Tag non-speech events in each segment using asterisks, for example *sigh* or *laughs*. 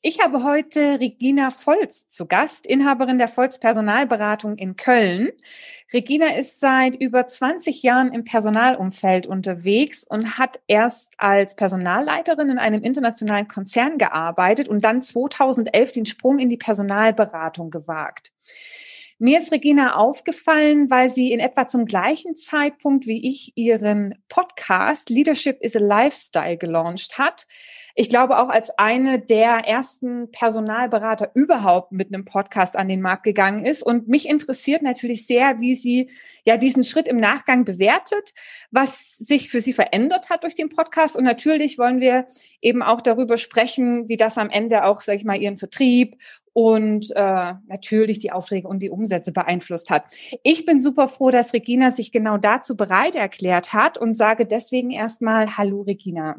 Ich habe heute Regina Volz zu Gast, Inhaberin der Volz Personalberatung in Köln. Regina ist seit über 20 Jahren im Personalumfeld unterwegs und hat erst als Personalleiterin in einem internationalen Konzern gearbeitet und dann 2011 den Sprung in die Personalberatung gewagt. Mir ist Regina aufgefallen, weil sie in etwa zum gleichen Zeitpunkt wie ich ihren Podcast Leadership is a Lifestyle gelauncht hat. Ich glaube auch als eine der ersten Personalberater überhaupt mit einem Podcast an den Markt gegangen ist. Und mich interessiert natürlich sehr, wie sie ja diesen Schritt im Nachgang bewertet, was sich für sie verändert hat durch den Podcast. Und natürlich wollen wir eben auch darüber sprechen, wie das am Ende auch, sage ich mal, ihren Vertrieb und äh, natürlich die Aufträge und die Umsätze beeinflusst hat. Ich bin super froh, dass Regina sich genau dazu bereit erklärt hat und sage deswegen erstmal Hallo Regina.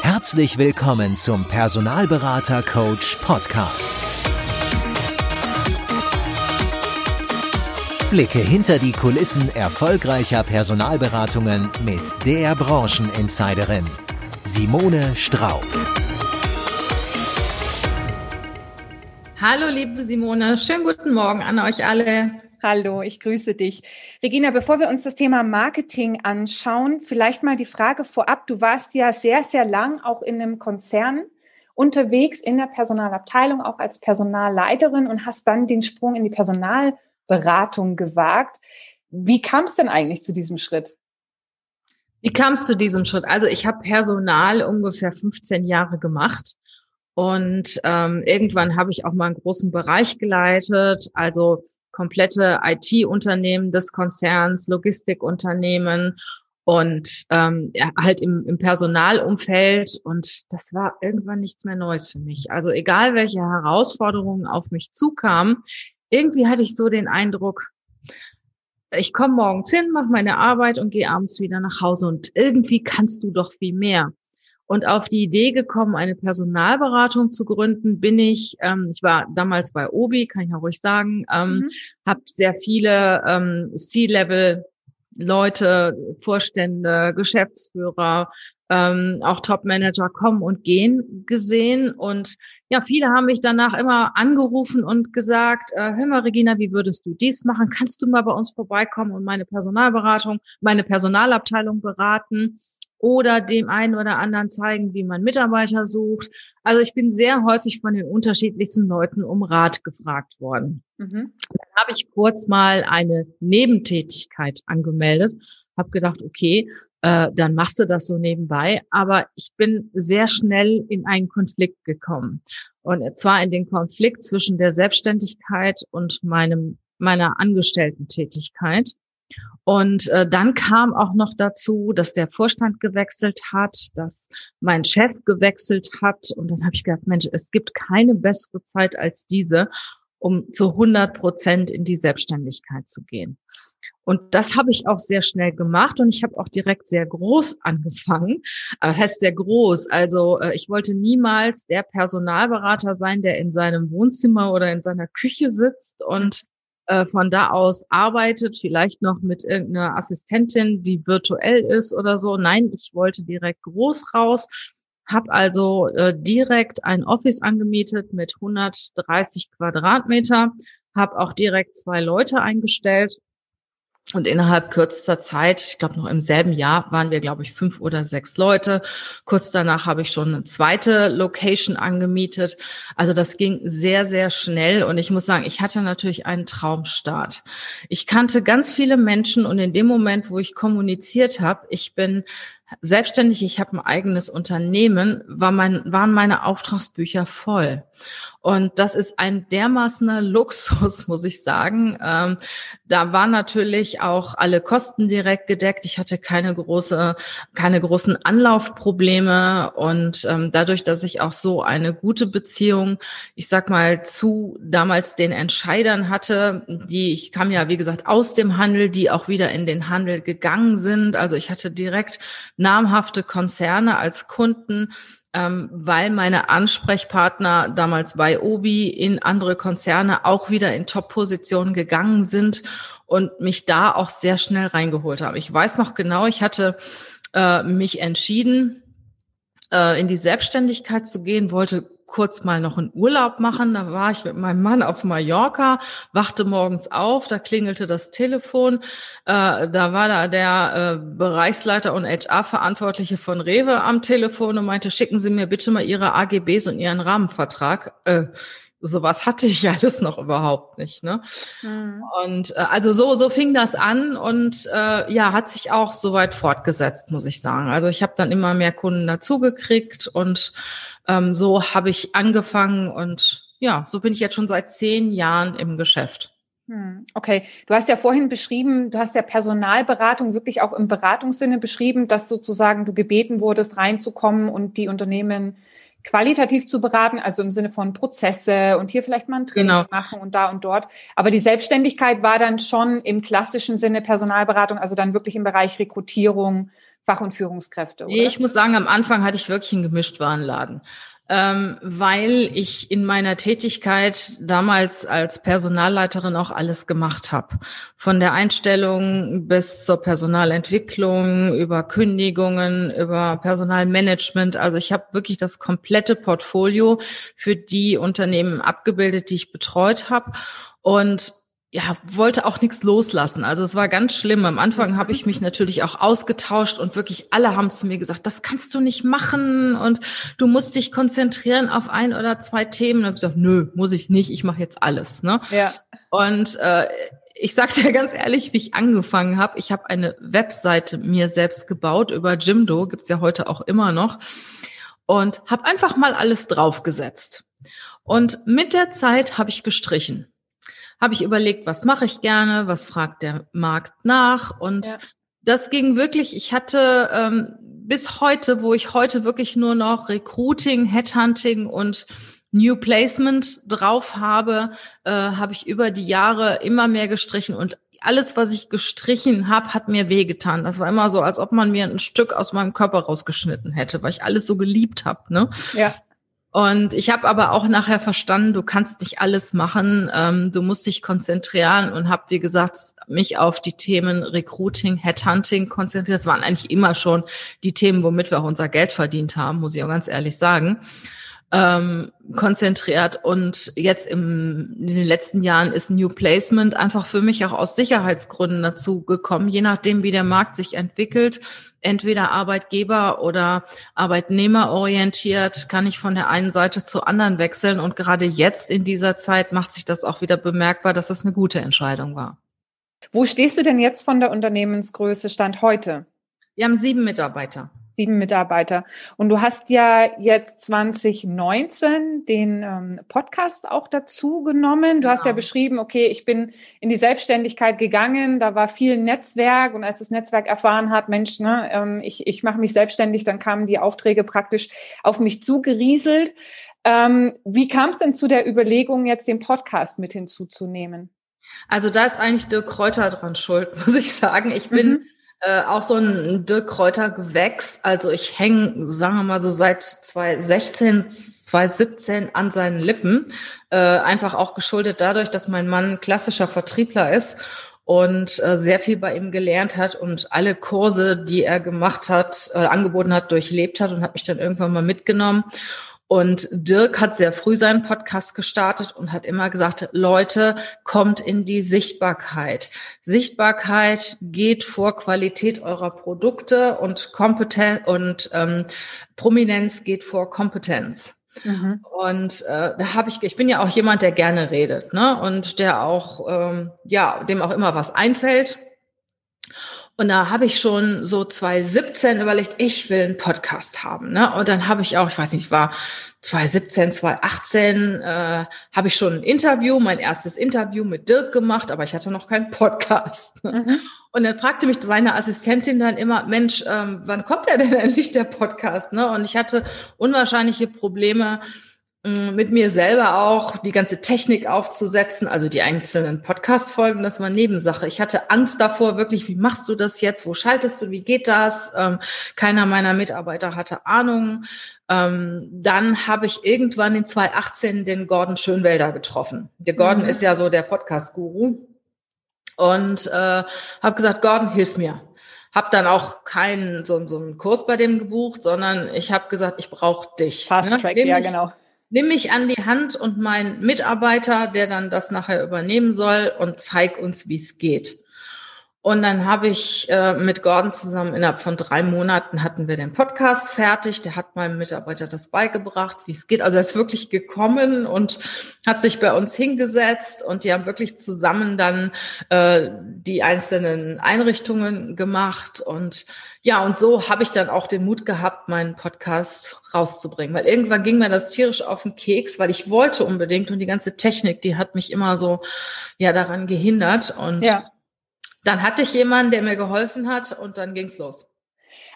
Herzlich willkommen zum Personalberater Coach Podcast. Blicke hinter die Kulissen erfolgreicher Personalberatungen mit der Brancheninsiderin Simone Straub. Hallo, liebe Simone. Schönen guten Morgen an euch alle. Hallo, ich grüße dich. Regina, bevor wir uns das Thema Marketing anschauen, vielleicht mal die Frage vorab. Du warst ja sehr, sehr lang auch in einem Konzern unterwegs in der Personalabteilung, auch als Personalleiterin und hast dann den Sprung in die Personalberatung gewagt. Wie kam es denn eigentlich zu diesem Schritt? Wie kam es zu diesem Schritt? Also ich habe Personal ungefähr 15 Jahre gemacht und ähm, irgendwann habe ich auch mal einen großen Bereich geleitet, also komplette IT-Unternehmen des Konzerns, Logistikunternehmen und ähm, ja, halt im, im Personalumfeld. Und das war irgendwann nichts mehr Neues für mich. Also egal, welche Herausforderungen auf mich zukamen, irgendwie hatte ich so den Eindruck, ich komme morgens hin, mache meine Arbeit und gehe abends wieder nach Hause. Und irgendwie kannst du doch viel mehr. Und auf die Idee gekommen, eine Personalberatung zu gründen, bin ich, ähm, ich war damals bei Obi, kann ich ja ruhig sagen, ähm, mhm. habe sehr viele ähm, C-Level Leute, Vorstände, Geschäftsführer, ähm, auch Top-Manager kommen und gehen gesehen. Und ja, viele haben mich danach immer angerufen und gesagt, äh, hör mal, Regina, wie würdest du dies machen? Kannst du mal bei uns vorbeikommen und meine Personalberatung, meine Personalabteilung beraten? Oder dem einen oder anderen zeigen, wie man Mitarbeiter sucht. Also ich bin sehr häufig von den unterschiedlichsten Leuten um Rat gefragt worden. Mhm. Dann habe ich kurz mal eine Nebentätigkeit angemeldet, habe gedacht, okay, äh, dann machst du das so nebenbei. Aber ich bin sehr schnell in einen Konflikt gekommen. Und zwar in den Konflikt zwischen der Selbstständigkeit und meinem meiner Angestellten-Tätigkeit. Und äh, dann kam auch noch dazu, dass der Vorstand gewechselt hat, dass mein Chef gewechselt hat. Und dann habe ich gedacht, Mensch, es gibt keine bessere Zeit als diese, um zu 100 Prozent in die Selbstständigkeit zu gehen. Und das habe ich auch sehr schnell gemacht und ich habe auch direkt sehr groß *laughs* angefangen. Das heißt sehr groß. Also äh, ich wollte niemals der Personalberater sein, der in seinem Wohnzimmer oder in seiner Küche sitzt und äh, von da aus arbeitet, vielleicht noch mit irgendeiner Assistentin, die virtuell ist oder so. Nein, ich wollte direkt groß raus, habe also äh, direkt ein Office angemietet mit 130 Quadratmeter, habe auch direkt zwei Leute eingestellt und innerhalb kürzester Zeit, ich glaube noch im selben Jahr, waren wir, glaube ich, fünf oder sechs Leute. Kurz danach habe ich schon eine zweite Location angemietet. Also das ging sehr, sehr schnell. Und ich muss sagen, ich hatte natürlich einen Traumstart. Ich kannte ganz viele Menschen und in dem Moment, wo ich kommuniziert habe, ich bin selbstständig, ich habe ein eigenes Unternehmen, war mein, waren meine Auftragsbücher voll. Und das ist ein dermaßener Luxus, *laughs* muss ich sagen. Ähm, da waren natürlich auch alle Kosten direkt gedeckt. Ich hatte keine große, keine großen Anlaufprobleme. Und ähm, dadurch, dass ich auch so eine gute Beziehung, ich sag mal, zu damals den Entscheidern hatte, die, ich kam ja, wie gesagt, aus dem Handel, die auch wieder in den Handel gegangen sind. Also ich hatte direkt namhafte Konzerne als Kunden, ähm, weil meine Ansprechpartner damals bei Obi in andere Konzerne auch wieder in Top-Positionen gegangen sind und mich da auch sehr schnell reingeholt haben. Ich weiß noch genau, ich hatte äh, mich entschieden, äh, in die Selbstständigkeit zu gehen, wollte kurz mal noch einen Urlaub machen. Da war ich mit meinem Mann auf Mallorca, wachte morgens auf, da klingelte das Telefon. Äh, da war da der äh, Bereichsleiter und HR-Verantwortliche von Rewe am Telefon und meinte, schicken Sie mir bitte mal Ihre AGBs und Ihren Rahmenvertrag. Äh, sowas hatte ich *laughs* alles noch überhaupt nicht. Ne? Mhm. Und äh, also so, so fing das an und äh, ja, hat sich auch soweit fortgesetzt, muss ich sagen. Also ich habe dann immer mehr Kunden dazugekriegt und ähm, so habe ich angefangen und ja, so bin ich jetzt schon seit zehn Jahren im Geschäft. Hm, okay, du hast ja vorhin beschrieben, du hast ja Personalberatung wirklich auch im Beratungssinne beschrieben, dass sozusagen du gebeten wurdest, reinzukommen und die Unternehmen qualitativ zu beraten, also im Sinne von Prozesse und hier vielleicht mal ein Training genau. machen und da und dort. Aber die Selbstständigkeit war dann schon im klassischen Sinne Personalberatung, also dann wirklich im Bereich Rekrutierung, Fach- und Führungskräfte, oder? Nee, ich muss sagen, am Anfang hatte ich wirklich einen Gemischtwarenladen ähm, weil ich in meiner Tätigkeit damals als Personalleiterin auch alles gemacht habe. Von der Einstellung bis zur Personalentwicklung, über Kündigungen, über Personalmanagement. Also ich habe wirklich das komplette Portfolio für die Unternehmen abgebildet, die ich betreut habe. Und ja, wollte auch nichts loslassen. Also es war ganz schlimm. Am Anfang habe ich mich natürlich auch ausgetauscht und wirklich alle haben zu mir gesagt, das kannst du nicht machen und du musst dich konzentrieren auf ein oder zwei Themen. Und habe gesagt, nö, muss ich nicht. Ich mache jetzt alles. Ne? Ja. Und äh, ich sage dir ganz ehrlich, wie ich angefangen habe. Ich habe eine Webseite mir selbst gebaut über Jimdo, gibt's ja heute auch immer noch, und habe einfach mal alles draufgesetzt. Und mit der Zeit habe ich gestrichen habe ich überlegt, was mache ich gerne, was fragt der Markt nach und ja. das ging wirklich, ich hatte ähm, bis heute, wo ich heute wirklich nur noch Recruiting, Headhunting und New Placement drauf habe, äh, habe ich über die Jahre immer mehr gestrichen und alles, was ich gestrichen habe, hat mir wehgetan. Das war immer so, als ob man mir ein Stück aus meinem Körper rausgeschnitten hätte, weil ich alles so geliebt habe. Ne? Ja. Und ich habe aber auch nachher verstanden, du kannst nicht alles machen, ähm, du musst dich konzentrieren und habe, wie gesagt, mich auf die Themen Recruiting, Headhunting konzentriert. Das waren eigentlich immer schon die Themen, womit wir auch unser Geld verdient haben, muss ich auch ganz ehrlich sagen ähm, konzentriert. Und jetzt im, in den letzten Jahren ist New Placement einfach für mich auch aus Sicherheitsgründen dazu gekommen, je nachdem, wie der Markt sich entwickelt. Entweder Arbeitgeber oder Arbeitnehmer orientiert, kann ich von der einen Seite zur anderen wechseln. Und gerade jetzt in dieser Zeit macht sich das auch wieder bemerkbar, dass das eine gute Entscheidung war. Wo stehst du denn jetzt von der Unternehmensgröße Stand heute? Wir haben sieben Mitarbeiter sieben Mitarbeiter. Und du hast ja jetzt 2019 den ähm, Podcast auch dazu genommen. Du ja. hast ja genau. beschrieben, okay, ich bin in die Selbstständigkeit gegangen, da war viel Netzwerk und als das Netzwerk erfahren hat, Mensch, ne, ähm, ich, ich mache mich selbstständig, dann kamen die Aufträge praktisch auf mich zugerieselt. Ähm, wie kam es denn zu der Überlegung, jetzt den Podcast mit hinzuzunehmen? Also da ist eigentlich Dirk Kräuter dran schuld, *laughs* muss ich sagen. Ich bin mhm äh, auch so ein Dirk Kräuter Gewächs. Also ich hänge, sagen wir mal so seit 2016, 2017 an seinen Lippen. Äh, einfach auch geschuldet dadurch, dass mein Mann klassischer Vertriebler ist und äh, sehr viel bei ihm gelernt hat und alle Kurse, die er gemacht hat, äh, angeboten hat, durchlebt hat und hat mich dann irgendwann mal mitgenommen. Und Dirk hat sehr früh seinen Podcast gestartet und hat immer gesagt, Leute, kommt in die Sichtbarkeit. Sichtbarkeit geht vor Qualität eurer Produkte und Kompetenz und ähm, Prominenz geht vor Kompetenz. Mhm. Und äh, da habe ich, ich bin ja auch jemand, der gerne redet, ne? Und der auch, ähm, ja, dem auch immer was einfällt. Und da habe ich schon so 2017 überlegt, ich will einen Podcast haben. Ne? Und dann habe ich auch, ich weiß nicht, war 2017, 2018, äh, habe ich schon ein Interview, mein erstes Interview mit Dirk gemacht, aber ich hatte noch keinen Podcast. Mhm. Und dann fragte mich seine Assistentin dann immer, Mensch, ähm, wann kommt der denn *laughs* endlich, der Podcast? Ne? Und ich hatte unwahrscheinliche Probleme, mit mir selber auch die ganze Technik aufzusetzen, also die einzelnen Podcast-Folgen, das war Nebensache. Ich hatte Angst davor, wirklich, wie machst du das jetzt? Wo schaltest du? Wie geht das? Ähm, keiner meiner Mitarbeiter hatte Ahnung. Ähm, dann habe ich irgendwann in 2018 den Gordon Schönwelder getroffen. Der Gordon mhm. ist ja so der Podcast-Guru. Und äh, habe gesagt, Gordon, hilf mir habe dann auch keinen so, so einen Kurs bei dem gebucht, sondern ich habe gesagt, ich brauche dich. Fast ne? Track, ja genau. Nimm mich an die Hand und mein Mitarbeiter, der dann das nachher übernehmen soll und zeig uns, wie es geht. Und dann habe ich äh, mit Gordon zusammen innerhalb von drei Monaten hatten wir den Podcast fertig. Der hat meinem Mitarbeiter das beigebracht, wie es geht. Also er ist wirklich gekommen und hat sich bei uns hingesetzt und die haben wirklich zusammen dann äh, die einzelnen Einrichtungen gemacht. Und ja, und so habe ich dann auch den Mut gehabt, meinen Podcast rauszubringen. Weil irgendwann ging mir das tierisch auf den Keks, weil ich wollte unbedingt und die ganze Technik, die hat mich immer so ja daran gehindert. Und ja dann hatte ich jemanden, der mir geholfen hat und dann ging's los.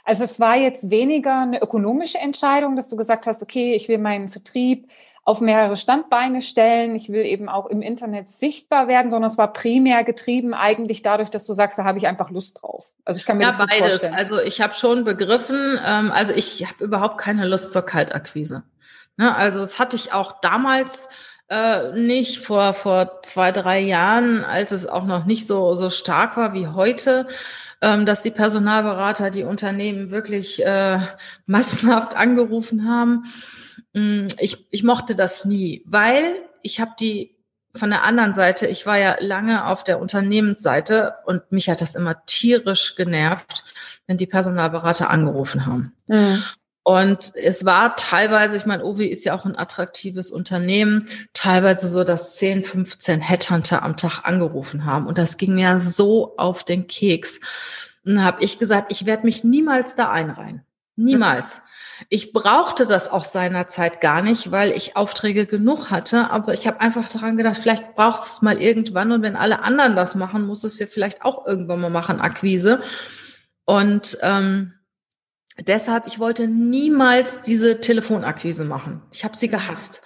Also es war jetzt weniger eine ökonomische Entscheidung, dass du gesagt hast, okay, ich will meinen Vertrieb auf mehrere Standbeine stellen, ich will eben auch im Internet sichtbar werden, sondern es war primär getrieben eigentlich dadurch, dass du sagst, da habe ich einfach Lust drauf. Also ich kann mir ja, das beides. vorstellen. Also ich habe schon begriffen, ähm, also ich habe überhaupt keine Lust zur Kaltakquise. Ne? Also das hatte ich auch damals äh, nicht vor, vor zwei, drei Jahren, als es auch noch nicht so, so stark war wie heute, ähm, dass die Personalberater die Unternehmen wirklich äh, *laughs* massenhaft angerufen haben. Mm, ich, ich mochte das nie, weil ich habe die von der anderen Seite, ich war ja lange auf der Unternehmensseite und mich hat das immer tierisch genervt, wenn die Personalberater angerufen haben. Mhm. Und es war teilweise, ich meine, Ovi ist ja auch ein attraktives Unternehmen, teilweise so, dass 10, 15 Headhunter am Tag angerufen haben. Und das ging mir so auf den Keks. Und dann habe ich gesagt, ich werde mich niemals da einreihen. Niemals. Ich brauchte das auch seinerzeit gar nicht, weil ich Aufträge genug hatte. Aber ich habe einfach daran gedacht, vielleicht brauchst du es mal irgendwann. Und wenn alle anderen das machen, muss es ja vielleicht auch irgendwann mal machen, Akquise. Und ähm, Deshalb, ich wollte niemals diese Telefonakquise machen. Ich habe sie gehasst.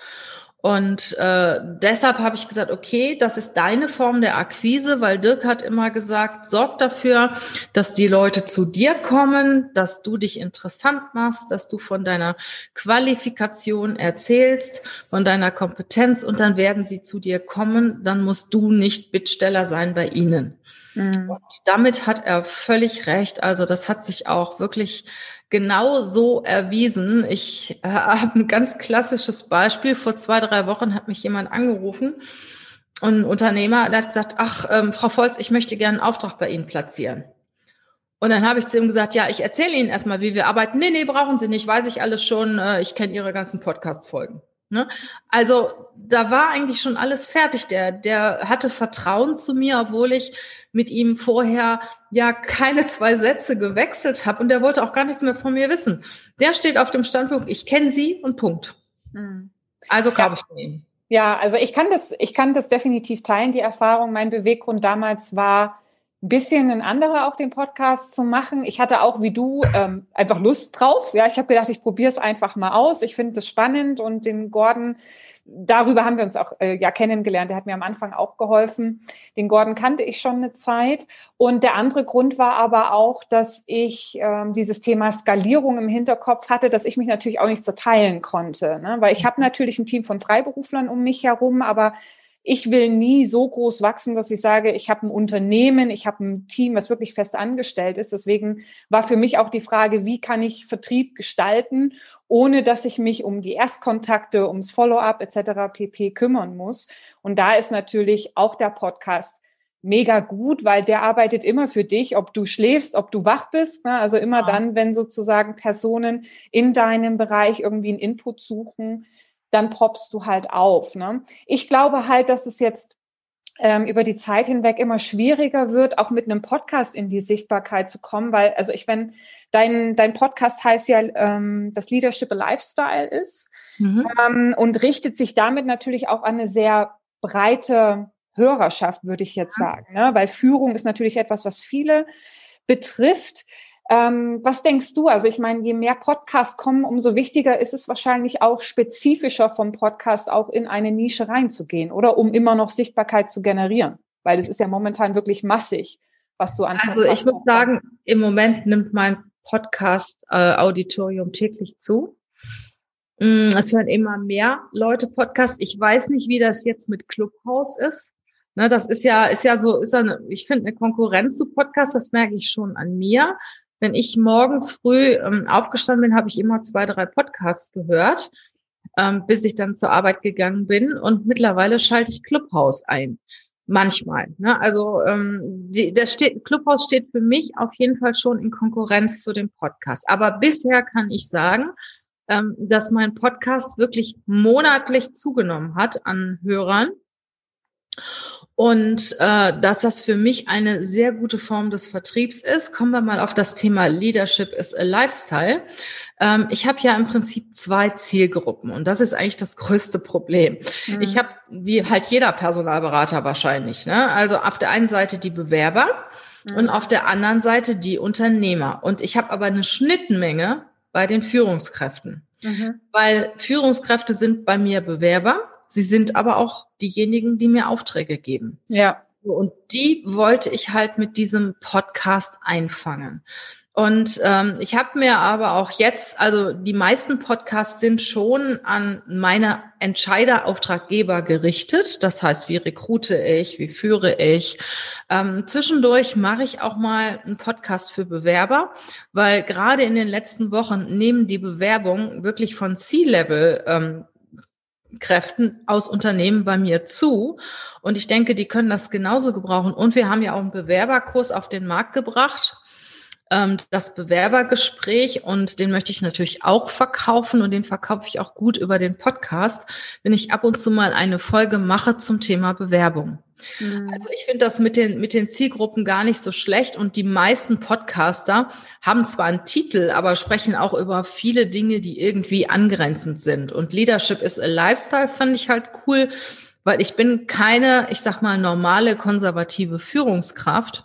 Und äh, deshalb habe ich gesagt, okay, das ist deine Form der Akquise, weil Dirk hat immer gesagt, sorg dafür, dass die Leute zu dir kommen, dass du dich interessant machst, dass du von deiner Qualifikation erzählst, von deiner Kompetenz und dann werden sie zu dir kommen. Dann musst du nicht Bittsteller sein bei ihnen. Mhm. Und damit hat er völlig recht. Also das hat sich auch wirklich genau so erwiesen. Ich äh, *laughs* habe ein ganz klassisches Beispiel. Vor zwei, drei Wochen hat mich jemand angerufen und ein Unternehmer, der hat gesagt, ach, ähm, Frau Volz, ich möchte gerne einen Auftrag bei Ihnen platzieren. Und dann habe ich zu ihm gesagt, ja, ich erzähle Ihnen erstmal, wie wir arbeiten. Nee, nee, brauchen Sie nicht, weiß ich alles schon. Äh, ich kenne Ihre ganzen Podcast-Folgen. Ne? Also da war eigentlich schon alles fertig. Der, der hatte Vertrauen zu mir, obwohl ich mit ihm vorher ja keine zwei Sätze gewechselt habe und der wollte auch gar nichts mehr von mir wissen. Der steht auf dem Standpunkt, ich kenne sie und Punkt. Mhm. Also kaufe ja. ich von ihm. Ja, also ich kann das, ich kann das definitiv teilen, die Erfahrung. Mein Beweggrund damals war, bisschen ein anderer auch den Podcast zu machen. Ich hatte auch wie du ähm, einfach Lust drauf. Ja, ich habe gedacht, ich probiere es einfach mal aus. Ich finde das spannend und den Gordon darüber haben wir uns auch äh, ja kennengelernt. Der hat mir am Anfang auch geholfen. Den Gordon kannte ich schon eine Zeit. Und der andere Grund war aber auch, dass ich ähm, dieses Thema Skalierung im Hinterkopf hatte, dass ich mich natürlich auch nicht zerteilen konnte. Ne? Weil ich habe natürlich ein Team von Freiberuflern um mich herum, aber ich will nie so groß wachsen, dass ich sage, ich habe ein Unternehmen, ich habe ein Team, was wirklich fest angestellt ist. Deswegen war für mich auch die Frage, wie kann ich Vertrieb gestalten, ohne dass ich mich um die Erstkontakte, ums Follow-up etc. pp kümmern muss. Und da ist natürlich auch der Podcast mega gut, weil der arbeitet immer für dich, ob du schläfst, ob du wach bist. Ne? Also immer ja. dann, wenn sozusagen Personen in deinem Bereich irgendwie einen Input suchen, dann poppst du halt auf. Ne? Ich glaube halt, dass es jetzt ähm, über die Zeit hinweg immer schwieriger wird, auch mit einem Podcast in die Sichtbarkeit zu kommen, weil, also ich, wenn dein, dein Podcast heißt ja, ähm, das Leadership a Lifestyle ist mhm. ähm, und richtet sich damit natürlich auch an eine sehr breite Hörerschaft, würde ich jetzt sagen, ne? weil Führung ist natürlich etwas, was viele betrifft. Ähm, was denkst du? Also ich meine, je mehr Podcasts kommen, umso wichtiger ist es wahrscheinlich auch spezifischer vom Podcast auch in eine Nische reinzugehen, oder um immer noch Sichtbarkeit zu generieren, weil es ist ja momentan wirklich massig, was so an. Also ich muss sagen, im Moment nimmt mein Podcast äh, Auditorium täglich zu. Mm, es hören immer mehr Leute Podcast. Ich weiß nicht, wie das jetzt mit Clubhouse ist. Ne, das ist ja, ist ja so, ist ja eine, ich finde eine Konkurrenz zu Podcasts, das merke ich schon an mir. Wenn ich morgens früh ähm, aufgestanden bin, habe ich immer zwei, drei Podcasts gehört, ähm, bis ich dann zur Arbeit gegangen bin. Und mittlerweile schalte ich Clubhouse ein. Manchmal. Ne? Also ähm, die, das steht, Clubhouse steht für mich auf jeden Fall schon in Konkurrenz zu dem Podcast. Aber bisher kann ich sagen, ähm, dass mein Podcast wirklich monatlich zugenommen hat an Hörern und äh, dass das für mich eine sehr gute Form des Vertriebs ist. Kommen wir mal auf das Thema Leadership is a Lifestyle. Ähm, ich habe ja im Prinzip zwei Zielgruppen und das ist eigentlich das größte Problem. Mhm. Ich habe, wie halt jeder Personalberater wahrscheinlich, ne? also auf der einen Seite die Bewerber mhm. und auf der anderen Seite die Unternehmer. Und ich habe aber eine Schnittmenge bei den Führungskräften, mhm. weil Führungskräfte sind bei mir Bewerber Sie sind aber auch diejenigen, die mir Aufträge geben. Ja. Und die wollte ich halt mit diesem Podcast einfangen. Und ähm, ich habe mir aber auch jetzt, also die meisten Podcasts sind schon an meine Entscheiderauftraggeber gerichtet. Das heißt, wie rekrute ich, wie führe ich. Ähm, zwischendurch mache ich auch mal einen Podcast für Bewerber, weil gerade in den letzten Wochen nehmen die Bewerbungen wirklich von C-Level ähm, Kräften aus Unternehmen bei mir zu. Und ich denke, die können das genauso gebrauchen. Und wir haben ja auch einen Bewerberkurs auf den Markt gebracht ähm, das Bewerbergespräch und den möchte ich natürlich auch verkaufen und den verkaufe ich auch gut über den Podcast, wenn ich ab und zu mal eine Folge mache zum Thema Bewerbung. Mhm. Also ich finde das mit den, mit den Zielgruppen gar nicht so schlecht und die meisten Podcaster haben zwar einen Titel, aber sprechen auch über viele Dinge, die irgendwie angrenzend sind. Und Leadership is a Lifestyle fand ich halt cool, weil ich bin keine, ich sag mal, normale konservative Führungskraft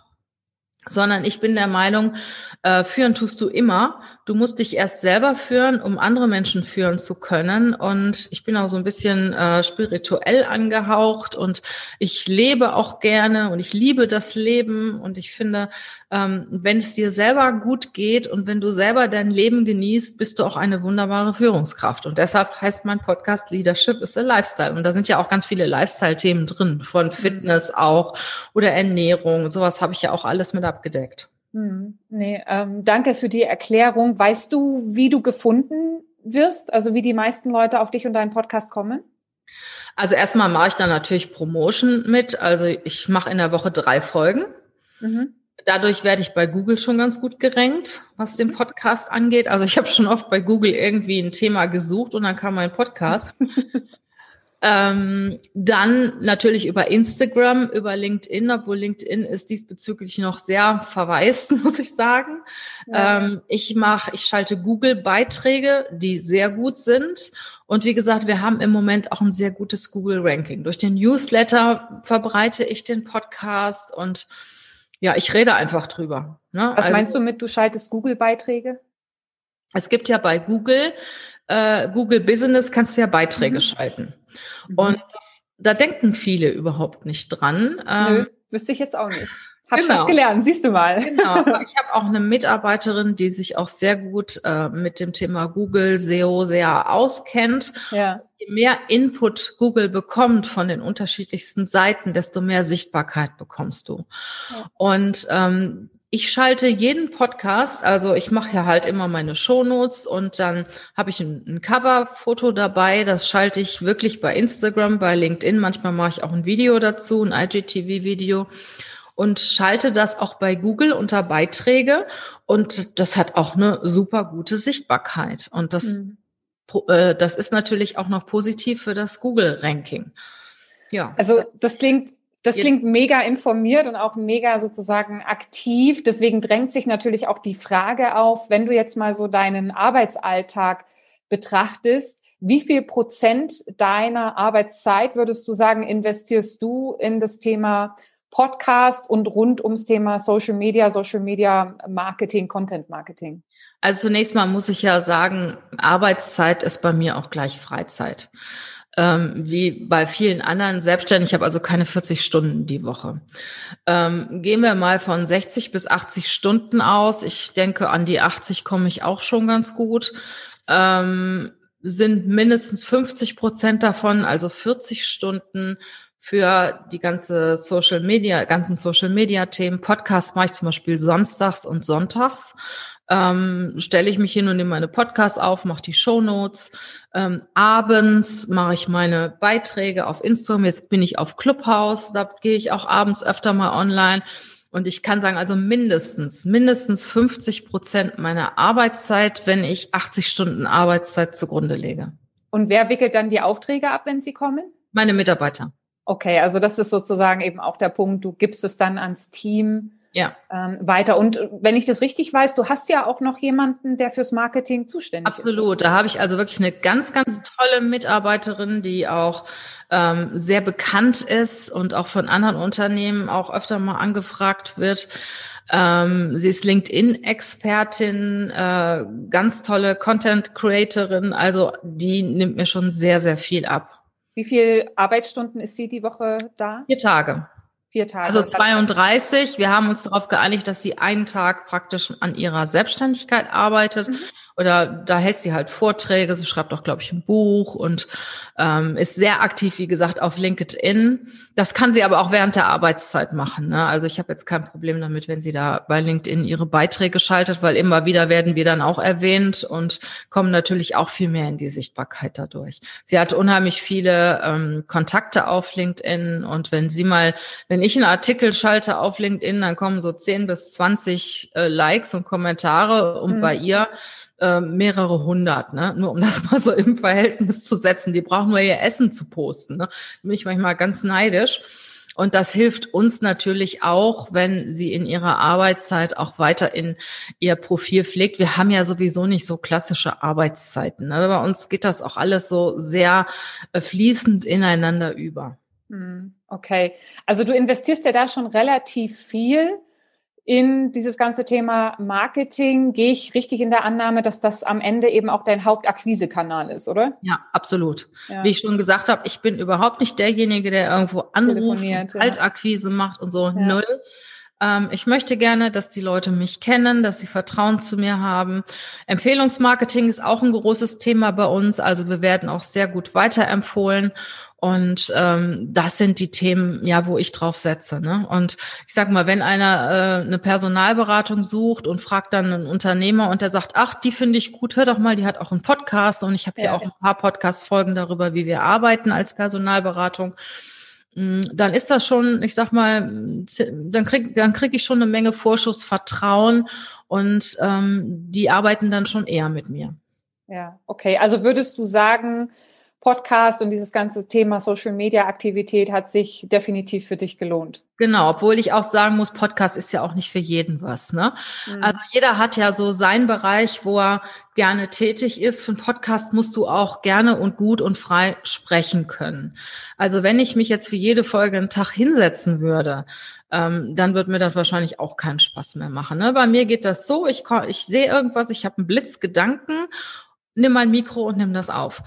sondern ich bin der Meinung, äh, führen tust du immer. Du musst dich erst selber führen, um andere Menschen führen zu können. Und ich bin auch so ein bisschen äh, spirituell angehaucht und ich lebe auch gerne und ich liebe das Leben. Und ich finde, ähm, wenn es dir selber gut geht und wenn du selber dein Leben genießt, bist du auch eine wunderbare Führungskraft. Und deshalb heißt mein Podcast Leadership is a Lifestyle. Und da sind ja auch ganz viele Lifestyle-Themen drin, von mhm. Fitness auch oder Ernährung. Sowas habe ich ja auch alles mit abgedeckt. Hm, nee, ähm, danke für die Erklärung. Weißt du, wie du gefunden wirst? Also wie die meisten Leute auf dich und deinen Podcast kommen? Also erstmal mache ich da natürlich Promotion mit. Also ich mache in der Woche drei Folgen. Mhm. Dadurch werde ich bei Google schon ganz gut gerankt, was den Podcast angeht. Also ich habe schon oft bei Google irgendwie ein Thema gesucht und dann kam mein Podcast. *laughs* Ähm, dann natürlich über Instagram, über LinkedIn, obwohl LinkedIn ist diesbezüglich noch sehr verwaist, *laughs* muss ich sagen. Ja. Ähm, ich mache, ich schalte Google-Beiträge, die sehr gut sind. Und wie gesagt, wir haben im Moment auch ein sehr gutes Google-Ranking. Durch den Newsletter verbreite ich den Podcast und ja, ich rede einfach drüber. Ne? Was also, meinst du mit, du schaltest Google-Beiträge? Es gibt ja bei Google, äh, Google Business kannst du ja Beiträge mhm. schalten. Mhm. Und das, da denken viele überhaupt nicht dran. Ähm, Nö, wüsste ich jetzt auch nicht. Hab genau. was gelernt, siehst du mal. Genau. *laughs* Ich habe auch eine Mitarbeiterin, die sich auch sehr gut äh, mit dem Thema Google SEO sehr auskennt. Ja. Je mehr Input Google bekommt von den unterschiedlichsten Seiten, desto mehr Sichtbarkeit bekommst du. Ja. Und ähm, ich schalte jeden Podcast, also ich mache ja halt immer meine Shownotes und dann habe ich ein, ein Coverfoto dabei. Das schalte ich wirklich bei Instagram, bei LinkedIn. Manchmal mache ich auch ein Video dazu, ein IGTV-Video und schalte das auch bei Google unter Beiträge. Und das hat auch eine super gute Sichtbarkeit. Und das, mhm. äh, das ist natürlich auch noch positiv für das Google-Ranking. Ja. Also das klingt das klingt mega informiert und auch mega sozusagen aktiv. Deswegen drängt sich natürlich auch die Frage auf, wenn du jetzt mal so deinen Arbeitsalltag betrachtest, wie viel Prozent deiner Arbeitszeit würdest du sagen, investierst du in das Thema Podcast und rund ums Thema Social Media, Social Media Marketing, Content Marketing? Also zunächst mal muss ich ja sagen, Arbeitszeit ist bei mir auch gleich Freizeit ähm, wie bei vielen anderen Selbstständigen. Ich habe also keine 40 Stunden die Woche. Ähm, gehen wir mal von 60 bis 80 Stunden aus. Ich denke, an die 80 komme ich auch schon ganz gut. Ähm, sind mindestens 50 Prozent davon, also 40 Stunden für die ganze Social Media, ganzen Social Media Themen. Podcast mache ich zum Beispiel samstags und sonntags. Ähm, stelle ich mich hin und nehme meine Podcasts auf, mache die Show Notes. Ähm, abends mache ich meine Beiträge auf Instagram. Jetzt bin ich auf Clubhouse, da gehe ich auch abends öfter mal online. Und ich kann sagen, also mindestens, mindestens 50 Prozent meiner Arbeitszeit, wenn ich 80 Stunden Arbeitszeit zugrunde lege. Und wer wickelt dann die Aufträge ab, wenn sie kommen? Meine Mitarbeiter. Okay, also das ist sozusagen eben auch der Punkt, du gibst es dann ans Team ja. ähm, weiter. Und wenn ich das richtig weiß, du hast ja auch noch jemanden, der fürs Marketing zuständig Absolut. ist. Absolut. Da habe ich also wirklich eine ganz, ganz tolle Mitarbeiterin, die auch ähm, sehr bekannt ist und auch von anderen Unternehmen auch öfter mal angefragt wird. Ähm, sie ist LinkedIn-Expertin, äh, ganz tolle Content-Creatorin. Also die nimmt mir schon sehr, sehr viel ab. Wie viele Arbeitsstunden ist sie die Woche da? Vier Tage. Vier Tage. Also 32. Wir haben uns darauf geeinigt, dass sie einen Tag praktisch an ihrer Selbstständigkeit arbeitet. Mhm. Oder da hält sie halt Vorträge, sie schreibt auch, glaube ich, ein Buch und ähm, ist sehr aktiv, wie gesagt, auf LinkedIn. Das kann sie aber auch während der Arbeitszeit machen. Ne? Also ich habe jetzt kein Problem damit, wenn sie da bei LinkedIn ihre Beiträge schaltet, weil immer wieder werden wir dann auch erwähnt und kommen natürlich auch viel mehr in die Sichtbarkeit dadurch. Sie hat unheimlich viele ähm, Kontakte auf LinkedIn und wenn sie mal, wenn ich einen Artikel schalte auf LinkedIn, dann kommen so 10 bis 20 äh, Likes und Kommentare und mhm. bei ihr äh, mehrere hundert, ne? Nur um das *laughs* mal so im Verhältnis zu setzen. Die brauchen nur ihr Essen zu posten. Ne? Da bin ich manchmal ganz neidisch. Und das hilft uns natürlich auch, wenn sie in ihrer Arbeitszeit auch weiter in ihr Profil pflegt. Wir haben ja sowieso nicht so klassische Arbeitszeiten. Ne? Bei uns geht das auch alles so sehr äh, fließend ineinander über. Hm, okay. Also du investierst ja da schon relativ viel in dieses ganze Thema Marketing gehe ich richtig in der Annahme, dass das am Ende eben auch dein Hauptakquisekanal ist, oder? Ja, absolut. Ja. Wie ich schon gesagt habe, ich bin überhaupt nicht derjenige, der irgendwo anruft, ja. macht und so. Ja. Null. Ähm, ich möchte gerne, dass die Leute mich kennen, dass sie Vertrauen zu mir haben. Empfehlungsmarketing ist auch ein großes Thema bei uns. Also wir werden auch sehr gut weiterempfohlen. Und ähm, das sind die Themen, ja, wo ich drauf setze. Ne? Und ich sag mal, wenn einer äh, eine Personalberatung sucht und fragt dann einen Unternehmer und der sagt, ach, die finde ich gut, hör doch mal, die hat auch einen Podcast und ich habe ja, hier auch ein paar Podcast-Folgen darüber, wie wir arbeiten als Personalberatung mm, dann ist das schon, ich sag mal, dann krieg, dann krieg ich schon eine Menge Vorschussvertrauen und ähm, die arbeiten dann schon eher mit mir. Ja, okay. Also würdest du sagen, Podcast und dieses ganze Thema Social Media Aktivität hat sich definitiv für dich gelohnt. Genau, obwohl ich auch sagen muss, Podcast ist ja auch nicht für jeden was. Ne? Mhm. Also jeder hat ja so seinen Bereich, wo er gerne tätig ist. Für einen Podcast musst du auch gerne und gut und frei sprechen können. Also wenn ich mich jetzt für jede Folge einen Tag hinsetzen würde, ähm, dann wird mir das wahrscheinlich auch keinen Spaß mehr machen. Ne? Bei mir geht das so, ich, ich sehe irgendwas, ich habe einen Blitzgedanken, nimm mein Mikro und nimm das auf.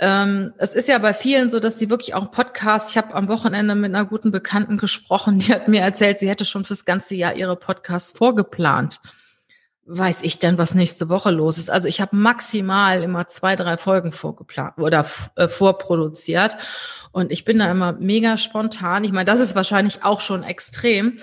Ähm, es ist ja bei vielen so, dass sie wirklich auch Podcasts, ich habe am Wochenende mit einer guten Bekannten gesprochen, die hat mir erzählt, sie hätte schon fürs ganze Jahr ihre Podcasts vorgeplant weiß ich denn, was nächste Woche los ist. Also ich habe maximal immer zwei, drei Folgen vorgeplant oder äh, vorproduziert. Und ich bin da immer mega spontan. Ich meine, das ist wahrscheinlich auch schon extrem,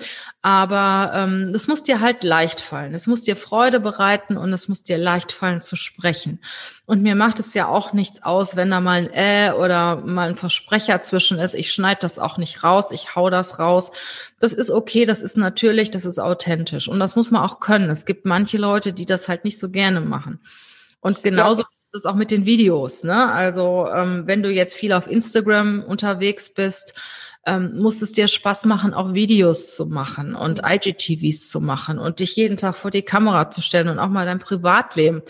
aber ähm, es muss dir halt leicht fallen. Es muss dir Freude bereiten und es muss dir leicht fallen zu sprechen. Und mir macht es ja auch nichts aus, wenn da mal ein Äh oder mal ein Versprecher zwischen ist. Ich schneide das auch nicht raus, ich hau das raus. Das ist okay, das ist natürlich, das ist authentisch. Und das muss man auch können. Es gibt manche Leute, die das halt nicht so gerne machen. Und genauso ja. ist es auch mit den Videos. Ne? Also ähm, wenn du jetzt viel auf Instagram unterwegs bist, ähm, muss es dir Spaß machen, auch Videos zu machen und mhm. IGTVs zu machen und dich jeden Tag vor die Kamera zu stellen und auch mal dein Privatleben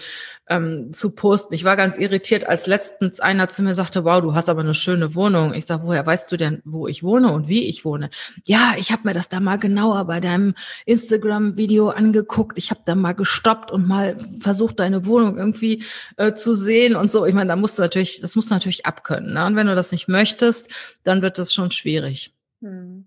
ähm, zu posten. Ich war ganz irritiert, als letztens einer zu mir sagte, wow, du hast aber eine schöne Wohnung. Ich sage, woher weißt du denn, wo ich wohne und wie ich wohne? Ja, ich habe mir das da mal genauer bei deinem Instagram-Video angeguckt. Ich habe da mal gestoppt und mal versucht, deine Wohnung irgendwie äh, zu sehen und so. Ich meine, da musst du natürlich, das musst du natürlich abkönnen. Ne? Und wenn du das nicht möchtest, dann wird das schon schwierig. Hm.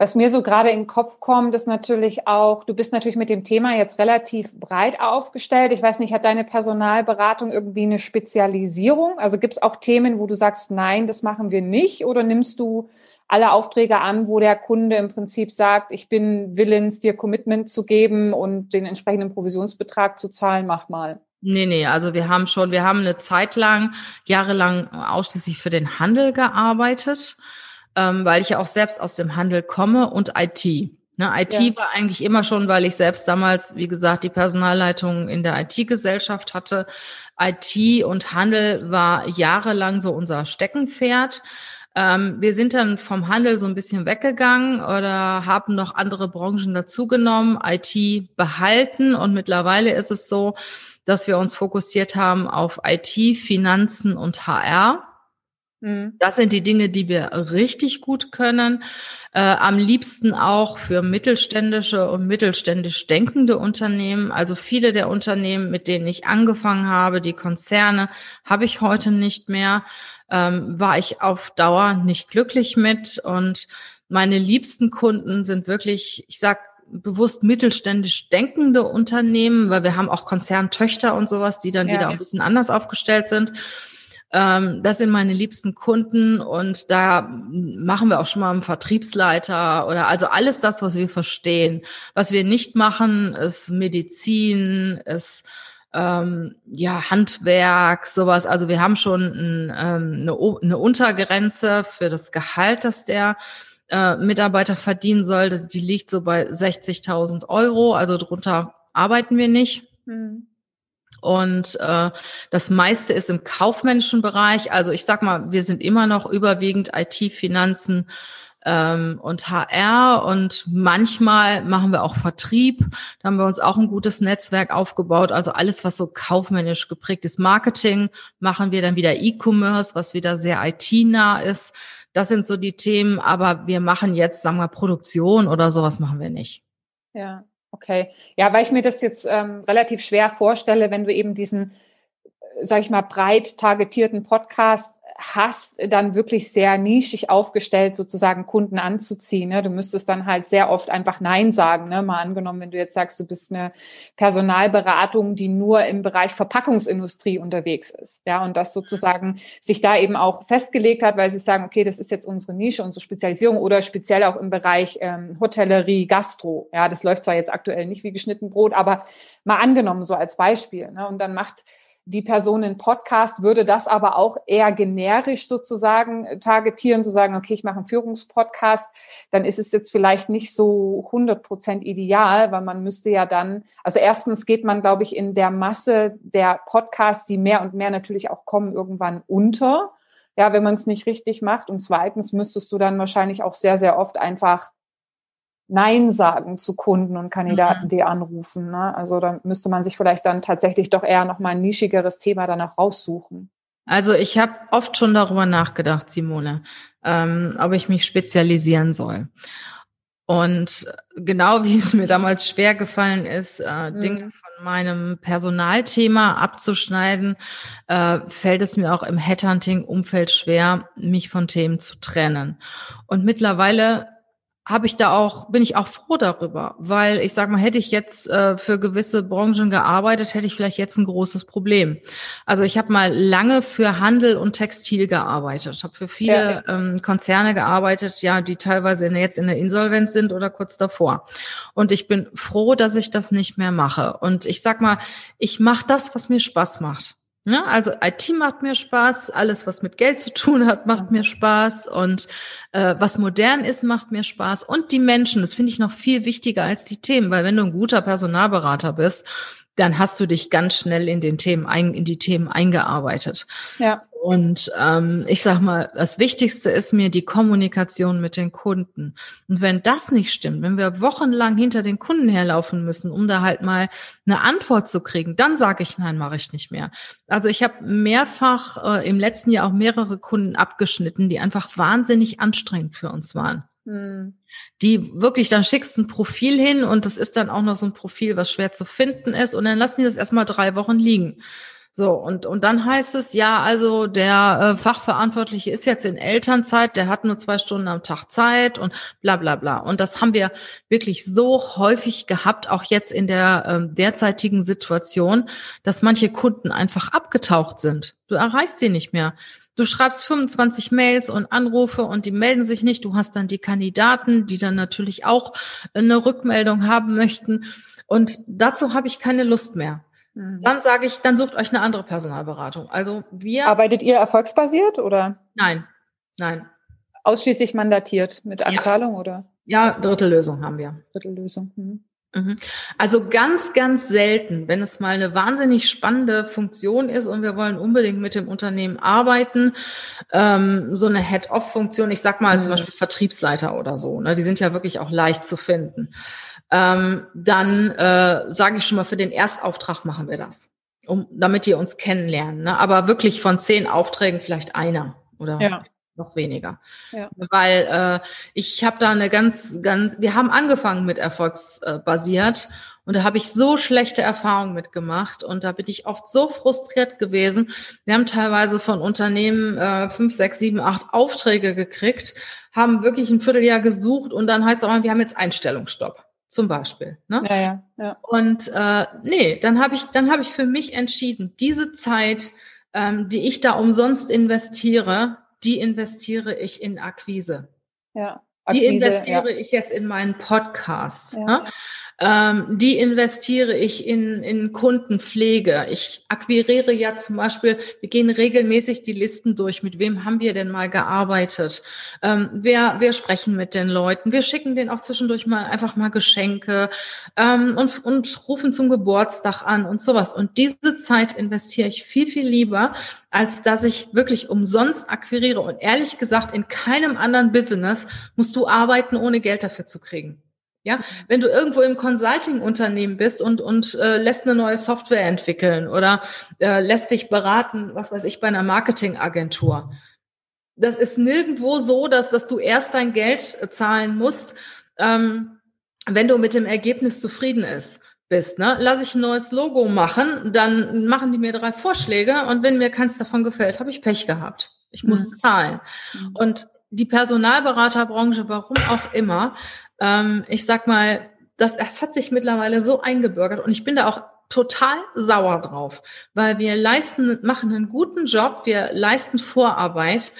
Was mir so gerade in den Kopf kommt, ist natürlich auch, du bist natürlich mit dem Thema jetzt relativ breit aufgestellt. Ich weiß nicht, hat deine Personalberatung irgendwie eine Spezialisierung? Also gibt es auch Themen, wo du sagst, nein, das machen wir nicht? Oder nimmst du alle Aufträge an, wo der Kunde im Prinzip sagt, ich bin willens, dir Commitment zu geben und den entsprechenden Provisionsbetrag zu zahlen, mach mal. Nee, nee, also wir haben schon, wir haben eine Zeit lang, jahrelang ausschließlich für den Handel gearbeitet ähm, weil ich ja auch selbst aus dem Handel komme und IT. Ne, IT ja. war eigentlich immer schon, weil ich selbst damals, wie gesagt, die Personalleitung in der IT-Gesellschaft hatte. IT und Handel war jahrelang so unser Steckenpferd. Ähm, wir sind dann vom Handel so ein bisschen weggegangen oder haben noch andere Branchen dazugenommen, IT behalten und mittlerweile ist es so, dass wir uns fokussiert haben auf IT, Finanzen und HR. Mhm. Das sind die Dinge, die wir richtig gut können. Äh, am liebsten auch für mittelständische und mittelständisch denkende Unternehmen. Also viele der Unternehmen, mit denen ich angefangen habe, die Konzerne, habe ich heute nicht mehr. Ähm, war ich auf Dauer nicht glücklich mit. Und meine liebsten Kunden sind wirklich, ich sag bewusst mittelständisch denkende Unternehmen, weil wir haben auch Konzerntöchter und sowas, die dann ja, wieder ein bisschen anders aufgestellt sind. Ähm, das sind meine liebsten Kunden und da machen wir auch schon mal einen Vertriebsleiter oder also alles das, was wir verstehen. Was wir nicht machen, ist Medizin, ist ähm, ja Handwerk, sowas. Also wir haben schon ein, ähm, eine, eine Untergrenze für das Gehalt, das der äh, Mitarbeiter verdienen soll. Die liegt so bei 60.000 Euro. Also drunter arbeiten wir nicht. Hm. Und äh, das meiste ist im kaufmännischen Bereich. Also ich sag mal, wir sind immer noch überwiegend IT, Finanzen ähm, und HR und manchmal machen wir auch Vertrieb. Da haben wir uns auch ein gutes Netzwerk aufgebaut. Also alles, was so kaufmännisch geprägt ist. Marketing machen wir dann wieder E-Commerce, was wieder sehr IT-nah ist. Das sind so die Themen. Aber wir machen jetzt, sagen wir, Produktion oder sowas machen wir nicht. Ja. Okay. Ja, weil ich mir das jetzt ähm, relativ schwer vorstelle, wenn du eben diesen, äh, sag ich mal, breit targetierten Podcast hast, dann wirklich sehr nischig aufgestellt, sozusagen Kunden anzuziehen. Ne? Du müsstest dann halt sehr oft einfach Nein sagen. Ne? Mal angenommen, wenn du jetzt sagst, du bist eine Personalberatung, die nur im Bereich Verpackungsindustrie unterwegs ist. Ja, und das sozusagen sich da eben auch festgelegt hat, weil sie sagen, okay, das ist jetzt unsere Nische, unsere Spezialisierung oder speziell auch im Bereich ähm, Hotellerie, Gastro. Ja, das läuft zwar jetzt aktuell nicht wie geschnitten Brot, aber mal angenommen so als Beispiel. Ne? Und dann macht die Person in Podcast würde das aber auch eher generisch sozusagen targetieren, zu sagen, okay, ich mache einen Führungspodcast, dann ist es jetzt vielleicht nicht so 100 Prozent ideal, weil man müsste ja dann, also erstens geht man, glaube ich, in der Masse der Podcasts, die mehr und mehr natürlich auch kommen, irgendwann unter, ja, wenn man es nicht richtig macht. Und zweitens müsstest du dann wahrscheinlich auch sehr, sehr oft einfach Nein sagen zu Kunden und Kandidaten, mhm. die anrufen. Ne? Also da müsste man sich vielleicht dann tatsächlich doch eher noch mal ein nischigeres Thema danach raussuchen. Also ich habe oft schon darüber nachgedacht, Simone, ähm, ob ich mich spezialisieren soll. Und genau wie es mir damals schwer gefallen ist, äh, mhm. Dinge von meinem Personalthema abzuschneiden, äh, fällt es mir auch im Headhunting-Umfeld schwer, mich von Themen zu trennen. Und mittlerweile habe ich da auch, bin ich auch froh darüber, weil ich sage mal, hätte ich jetzt äh, für gewisse Branchen gearbeitet, hätte ich vielleicht jetzt ein großes Problem. Also ich habe mal lange für Handel und Textil gearbeitet, habe für viele ja. Ähm, Konzerne gearbeitet, ja, die teilweise in, jetzt in der Insolvenz sind oder kurz davor. Und ich bin froh, dass ich das nicht mehr mache. Und ich sag mal, ich mache das, was mir Spaß macht. Ne? Also IT macht mir Spaß, alles, was mit Geld zu tun hat, macht mir Spaß und äh, was modern ist, macht mir Spaß. Und die Menschen, das finde ich noch viel wichtiger als die Themen, weil wenn du ein guter Personalberater bist, dann hast du dich ganz schnell in den Themen ein, in die Themen eingearbeitet. Ja. Und ähm, ich sag mal, das Wichtigste ist mir die Kommunikation mit den Kunden. Und wenn das nicht stimmt, wenn wir wochenlang hinter den Kunden herlaufen müssen, um da halt mal eine Antwort zu kriegen, dann sage ich nein, mache ich nicht mehr. Also ich habe mehrfach äh, im letzten Jahr auch mehrere Kunden abgeschnitten, die einfach wahnsinnig anstrengend für uns waren. Hm. Die wirklich, dann schickst ein Profil hin und das ist dann auch noch so ein Profil, was schwer zu finden ist und dann lassen die das erstmal drei Wochen liegen. So, und, und dann heißt es, ja, also der äh, Fachverantwortliche ist jetzt in Elternzeit, der hat nur zwei Stunden am Tag Zeit und bla bla bla. Und das haben wir wirklich so häufig gehabt, auch jetzt in der ähm, derzeitigen Situation, dass manche Kunden einfach abgetaucht sind. Du erreichst sie nicht mehr. Du schreibst 25 Mails und Anrufe und die melden sich nicht. Du hast dann die Kandidaten, die dann natürlich auch eine Rückmeldung haben möchten. Und dazu habe ich keine Lust mehr. Mhm. Dann sage ich, dann sucht euch eine andere Personalberatung. Also wir. Arbeitet ihr erfolgsbasiert oder? Nein, nein. Ausschließlich mandatiert mit Anzahlung ja. oder? Ja, dritte Lösung haben wir. Dritte Lösung. Mhm. mhm. Also ganz, ganz selten, wenn es mal eine wahnsinnig spannende Funktion ist und wir wollen unbedingt mit dem Unternehmen arbeiten, ähm, so eine Head-Off-Funktion, ich sag mal mhm. zum Beispiel Vertriebsleiter oder so, ne, die sind ja wirklich auch leicht zu finden ähm, dann äh, sage ich schon mal, für den Erstauftrag machen wir das, um, damit ihr uns kennenlernen. Ne? Aber wirklich von zehn Aufträgen vielleicht einer oder ja. noch weniger. Ja. Weil äh, ich habe da eine ganz, ganz, wir haben angefangen mit erfolgsbasiert und da habe ich so schlechte Erfahrungen mitgemacht und da bin ich oft so frustriert gewesen. Wir haben teilweise von Unternehmen äh, fünf, sechs, sieben, acht Aufträge gekriegt, haben wirklich ein Vierteljahr gesucht und dann heißt es auch, wir haben jetzt Einstellungsstopp zum Beispiel. Ne? Ja, ja, ja. Und äh, nee, dann habe ich, dann habe ich für mich entschieden, diese Zeit, ähm, die ich da umsonst investiere, die investiere ich in Akquise. Ja. Akquise, die investiere ich jetzt in meinen Podcast. Ne? Ähm, die investiere ich in, in Kundenpflege. Ich akquiriere ja zum Beispiel, wir gehen regelmäßig die Listen durch. Mit wem haben wir denn mal gearbeitet? Ähm, wer, wir sprechen mit den Leuten. Wir schicken denen auch zwischendurch mal einfach mal Geschenke ähm, und, und rufen zum Geburtstag an und sowas. Und diese Zeit investiere ich viel, viel lieber, als dass ich wirklich umsonst akquiriere. Und ehrlich gesagt, in keinem anderen Business musst du arbeiten, ohne Geld dafür zu kriegen. Ja, wenn du irgendwo im Consulting-Unternehmen bist und, und äh, lässt eine neue Software entwickeln oder äh, lässt dich beraten, was weiß ich, bei einer Marketingagentur. Das ist nirgendwo so, dass, dass du erst dein Geld äh, zahlen musst, ähm, wenn du mit dem Ergebnis zufrieden ist, bist. Ne? Lass ich ein neues Logo machen, dann machen die mir drei Vorschläge und wenn mir keins davon gefällt, habe ich Pech gehabt. Ich muss mhm. zahlen. Mhm. Und die Personalberaterbranche, warum auch immer, ähm, ich sag mal, das, das hat sich mittlerweile so eingebürgert und ich bin da auch total sauer drauf, weil wir leisten, machen einen guten Job, wir leisten Vorarbeit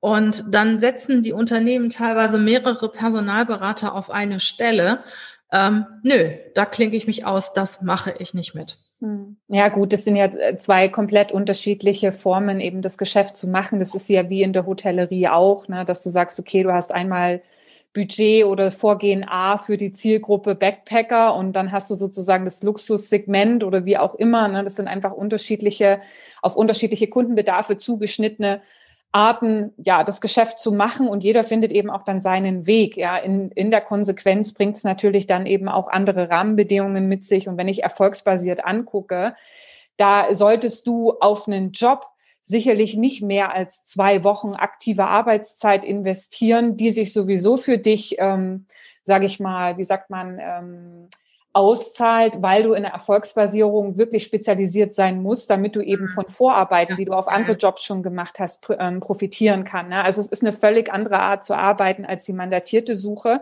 und dann setzen die Unternehmen teilweise mehrere Personalberater auf eine Stelle. Ähm, nö, da klinke ich mich aus, das mache ich nicht mit. Hm. Ja, gut, das sind ja äh, zwei komplett unterschiedliche Formen, eben das Geschäft zu machen. Das ist ja wie in der Hotellerie auch, ne, dass du sagst, okay, du hast einmal Budget oder Vorgehen A für die Zielgruppe Backpacker und dann hast du sozusagen das Luxussegment oder wie auch immer. Ne? Das sind einfach unterschiedliche, auf unterschiedliche Kundenbedarfe zugeschnittene Arten, ja, das Geschäft zu machen und jeder findet eben auch dann seinen Weg. Ja, in, in der Konsequenz bringt es natürlich dann eben auch andere Rahmenbedingungen mit sich. Und wenn ich erfolgsbasiert angucke, da solltest du auf einen Job sicherlich nicht mehr als zwei Wochen aktive Arbeitszeit investieren, die sich sowieso für dich, ähm, sage ich mal, wie sagt man, ähm, auszahlt, weil du in der Erfolgsbasierung wirklich spezialisiert sein musst, damit du eben mhm. von Vorarbeiten, die du auf andere Jobs schon gemacht hast, ähm, profitieren kann. Ne? Also es ist eine völlig andere Art zu arbeiten als die mandatierte Suche.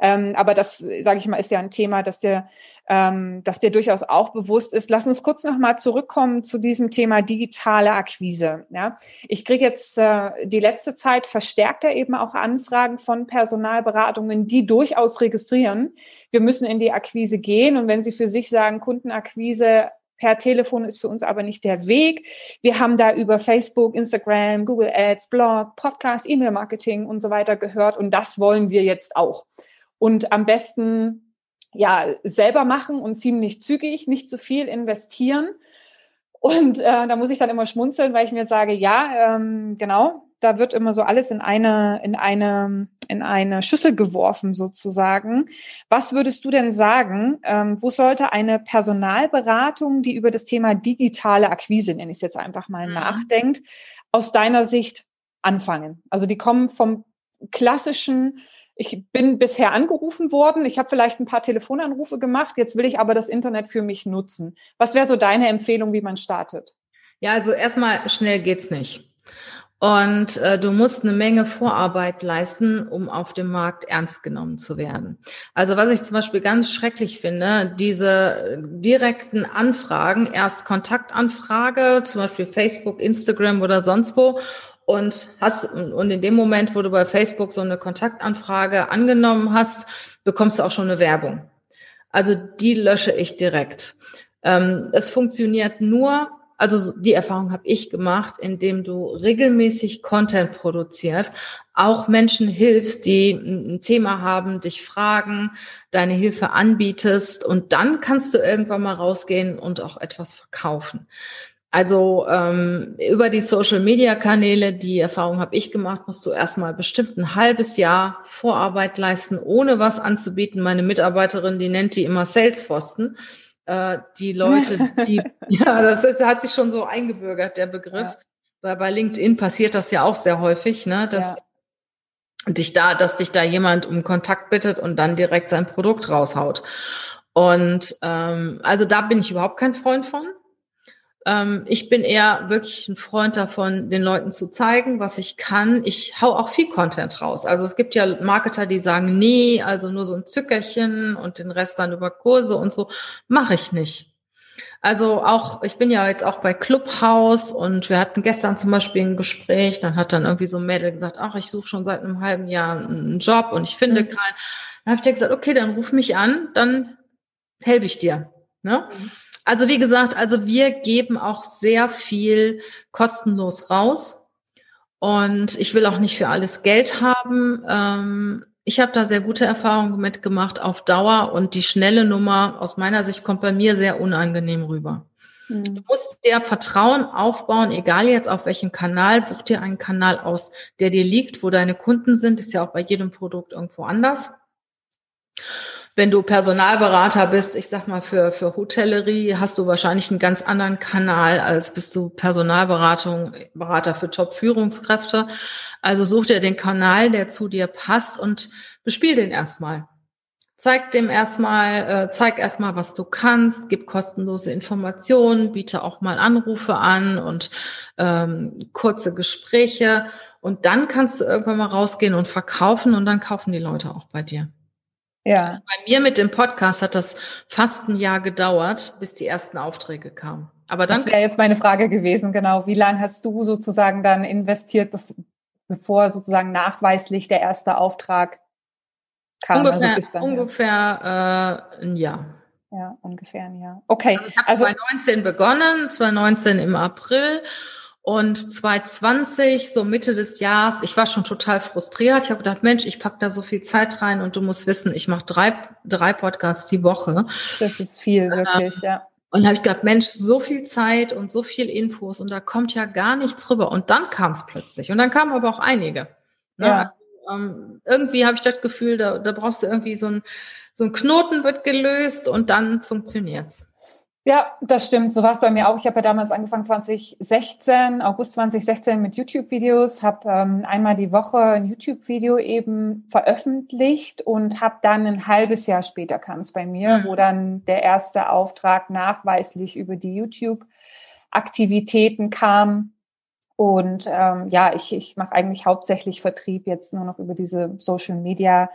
Ähm, aber das, sage ich mal, ist ja ein Thema, das dir, ähm, das dir durchaus auch bewusst ist. Lass uns kurz nochmal zurückkommen zu diesem Thema digitale Akquise. Ja? Ich kriege jetzt äh, die letzte Zeit verstärkter eben auch Anfragen von Personalberatungen, die durchaus registrieren. Wir müssen in die Akquise gehen. Und wenn Sie für sich sagen, Kundenakquise per Telefon ist für uns aber nicht der Weg. Wir haben da über Facebook, Instagram, Google Ads, Blog, Podcast, E-Mail-Marketing und so weiter gehört und das wollen wir jetzt auch und am besten ja selber machen und ziemlich zügig, nicht zu viel investieren. Und äh, da muss ich dann immer schmunzeln, weil ich mir sage, ja, ähm, genau, da wird immer so alles in eine, in eine, in eine Schüssel geworfen sozusagen. Was würdest du denn sagen, ähm, wo sollte eine Personalberatung, die über das Thema digitale Akquise, nenne ich es jetzt einfach mal, mhm. nachdenkt, aus deiner Sicht anfangen? Also die kommen vom klassischen ich bin bisher angerufen worden, ich habe vielleicht ein paar Telefonanrufe gemacht, jetzt will ich aber das Internet für mich nutzen. Was wäre so deine Empfehlung, wie man startet? Ja, also erstmal schnell geht's nicht. Und äh, du musst eine Menge Vorarbeit leisten, um auf dem Markt ernst genommen zu werden. Also was ich zum Beispiel ganz schrecklich finde, diese direkten Anfragen, erst Kontaktanfrage, zum Beispiel Facebook, Instagram oder sonst wo, und hast und in dem Moment, wo du bei Facebook so eine Kontaktanfrage angenommen hast, bekommst du auch schon eine Werbung. Also die lösche ich direkt. Ähm, es funktioniert nur, also die Erfahrung habe ich gemacht, indem du regelmäßig Content produziert, auch Menschen hilfst, die ein Thema haben, dich fragen, deine Hilfe anbietest und dann kannst du irgendwann mal rausgehen und auch etwas verkaufen. Also ähm, über die Social-Media-Kanäle, die Erfahrung habe ich gemacht, musst du erstmal bestimmt ein halbes Jahr Vorarbeit leisten, ohne was anzubieten. Meine Mitarbeiterin, die nennt die immer Salesforsten äh, die Leute, die, *laughs* *laughs* ja, das ist, hat sich schon so eingebürgert, der Begriff. Ja. Weil bei LinkedIn passiert das ja auch sehr häufig, ne, dass ja. dich da, dass dich da jemand um Kontakt bittet und dann direkt sein Produkt raushaut. Und ähm, also da bin ich überhaupt kein Freund von. Ähm, ich bin eher wirklich ein Freund davon, den Leuten zu zeigen, was ich kann. Ich hau auch viel Content raus. Also es gibt ja Marketer, die sagen, nee, also nur so ein Zückerchen und den Rest dann über Kurse und so. Mache ich nicht. Also auch, ich bin ja jetzt auch bei Clubhouse und wir hatten gestern zum Beispiel ein Gespräch, dann hat dann irgendwie so ein Mädel gesagt, ach, ich suche schon seit einem halben Jahr einen Job und ich finde mhm. keinen. Dann habe ich dir gesagt, okay, dann ruf mich an, dann helfe ich dir. Ne? Mhm. Also wie gesagt, also wir geben auch sehr viel kostenlos raus. Und ich will auch nicht für alles Geld haben. Ähm, ich habe da sehr gute Erfahrungen mitgemacht auf Dauer und die schnelle Nummer aus meiner Sicht kommt bei mir sehr unangenehm rüber. Mhm. Du musst dir Vertrauen aufbauen, egal jetzt auf welchem Kanal. Such dir einen Kanal aus, der dir liegt, wo deine Kunden sind. Ist ja auch bei jedem Produkt irgendwo anders. Wenn du Personalberater bist, ich sag mal für, für Hotellerie, hast du wahrscheinlich einen ganz anderen Kanal, als bist du Personalberatung, Berater für Top-Führungskräfte. Also such dir den Kanal, der zu dir passt und bespiel den erstmal. Zeig dem erstmal, äh, zeig erstmal, was du kannst, gib kostenlose Informationen, biete auch mal Anrufe an und ähm, kurze Gespräche. Und dann kannst du irgendwann mal rausgehen und verkaufen und dann kaufen die Leute auch bei dir. Ja. Bei mir mit dem Podcast hat das fast ein Jahr gedauert, bis die ersten Aufträge kamen. Aber dann. Das wäre jetzt meine Frage gewesen, genau. Wie lange hast du sozusagen dann investiert, bevor sozusagen nachweislich der erste Auftrag kam? Also ungefähr, also dann, ungefähr ja. äh, ein Jahr. Ja, ungefähr ein Jahr. Okay. Also ich habe also, 2019 begonnen, 2019 im April und 2020, so Mitte des Jahres, ich war schon total frustriert. Ich habe gedacht, Mensch, ich pack da so viel Zeit rein und du musst wissen, ich mache drei, drei Podcasts die Woche. Das ist viel, wirklich, ähm, ja. Und habe ich gedacht, Mensch, so viel Zeit und so viel Infos und da kommt ja gar nichts rüber. Und dann kam es plötzlich. Und dann kamen aber auch einige. Ne? Ja. Also, ähm, irgendwie habe ich das Gefühl, da, da brauchst du irgendwie so ein, so ein Knoten wird gelöst und dann funktioniert's. Ja, das stimmt. So war es bei mir auch. Ich habe ja damals angefangen 2016, August 2016 mit YouTube-Videos, habe ähm, einmal die Woche ein YouTube-Video eben veröffentlicht und habe dann ein halbes Jahr später kam es bei mir, mhm. wo dann der erste Auftrag nachweislich über die YouTube-Aktivitäten kam. Und ähm, ja, ich, ich mache eigentlich hauptsächlich Vertrieb jetzt nur noch über diese Social Media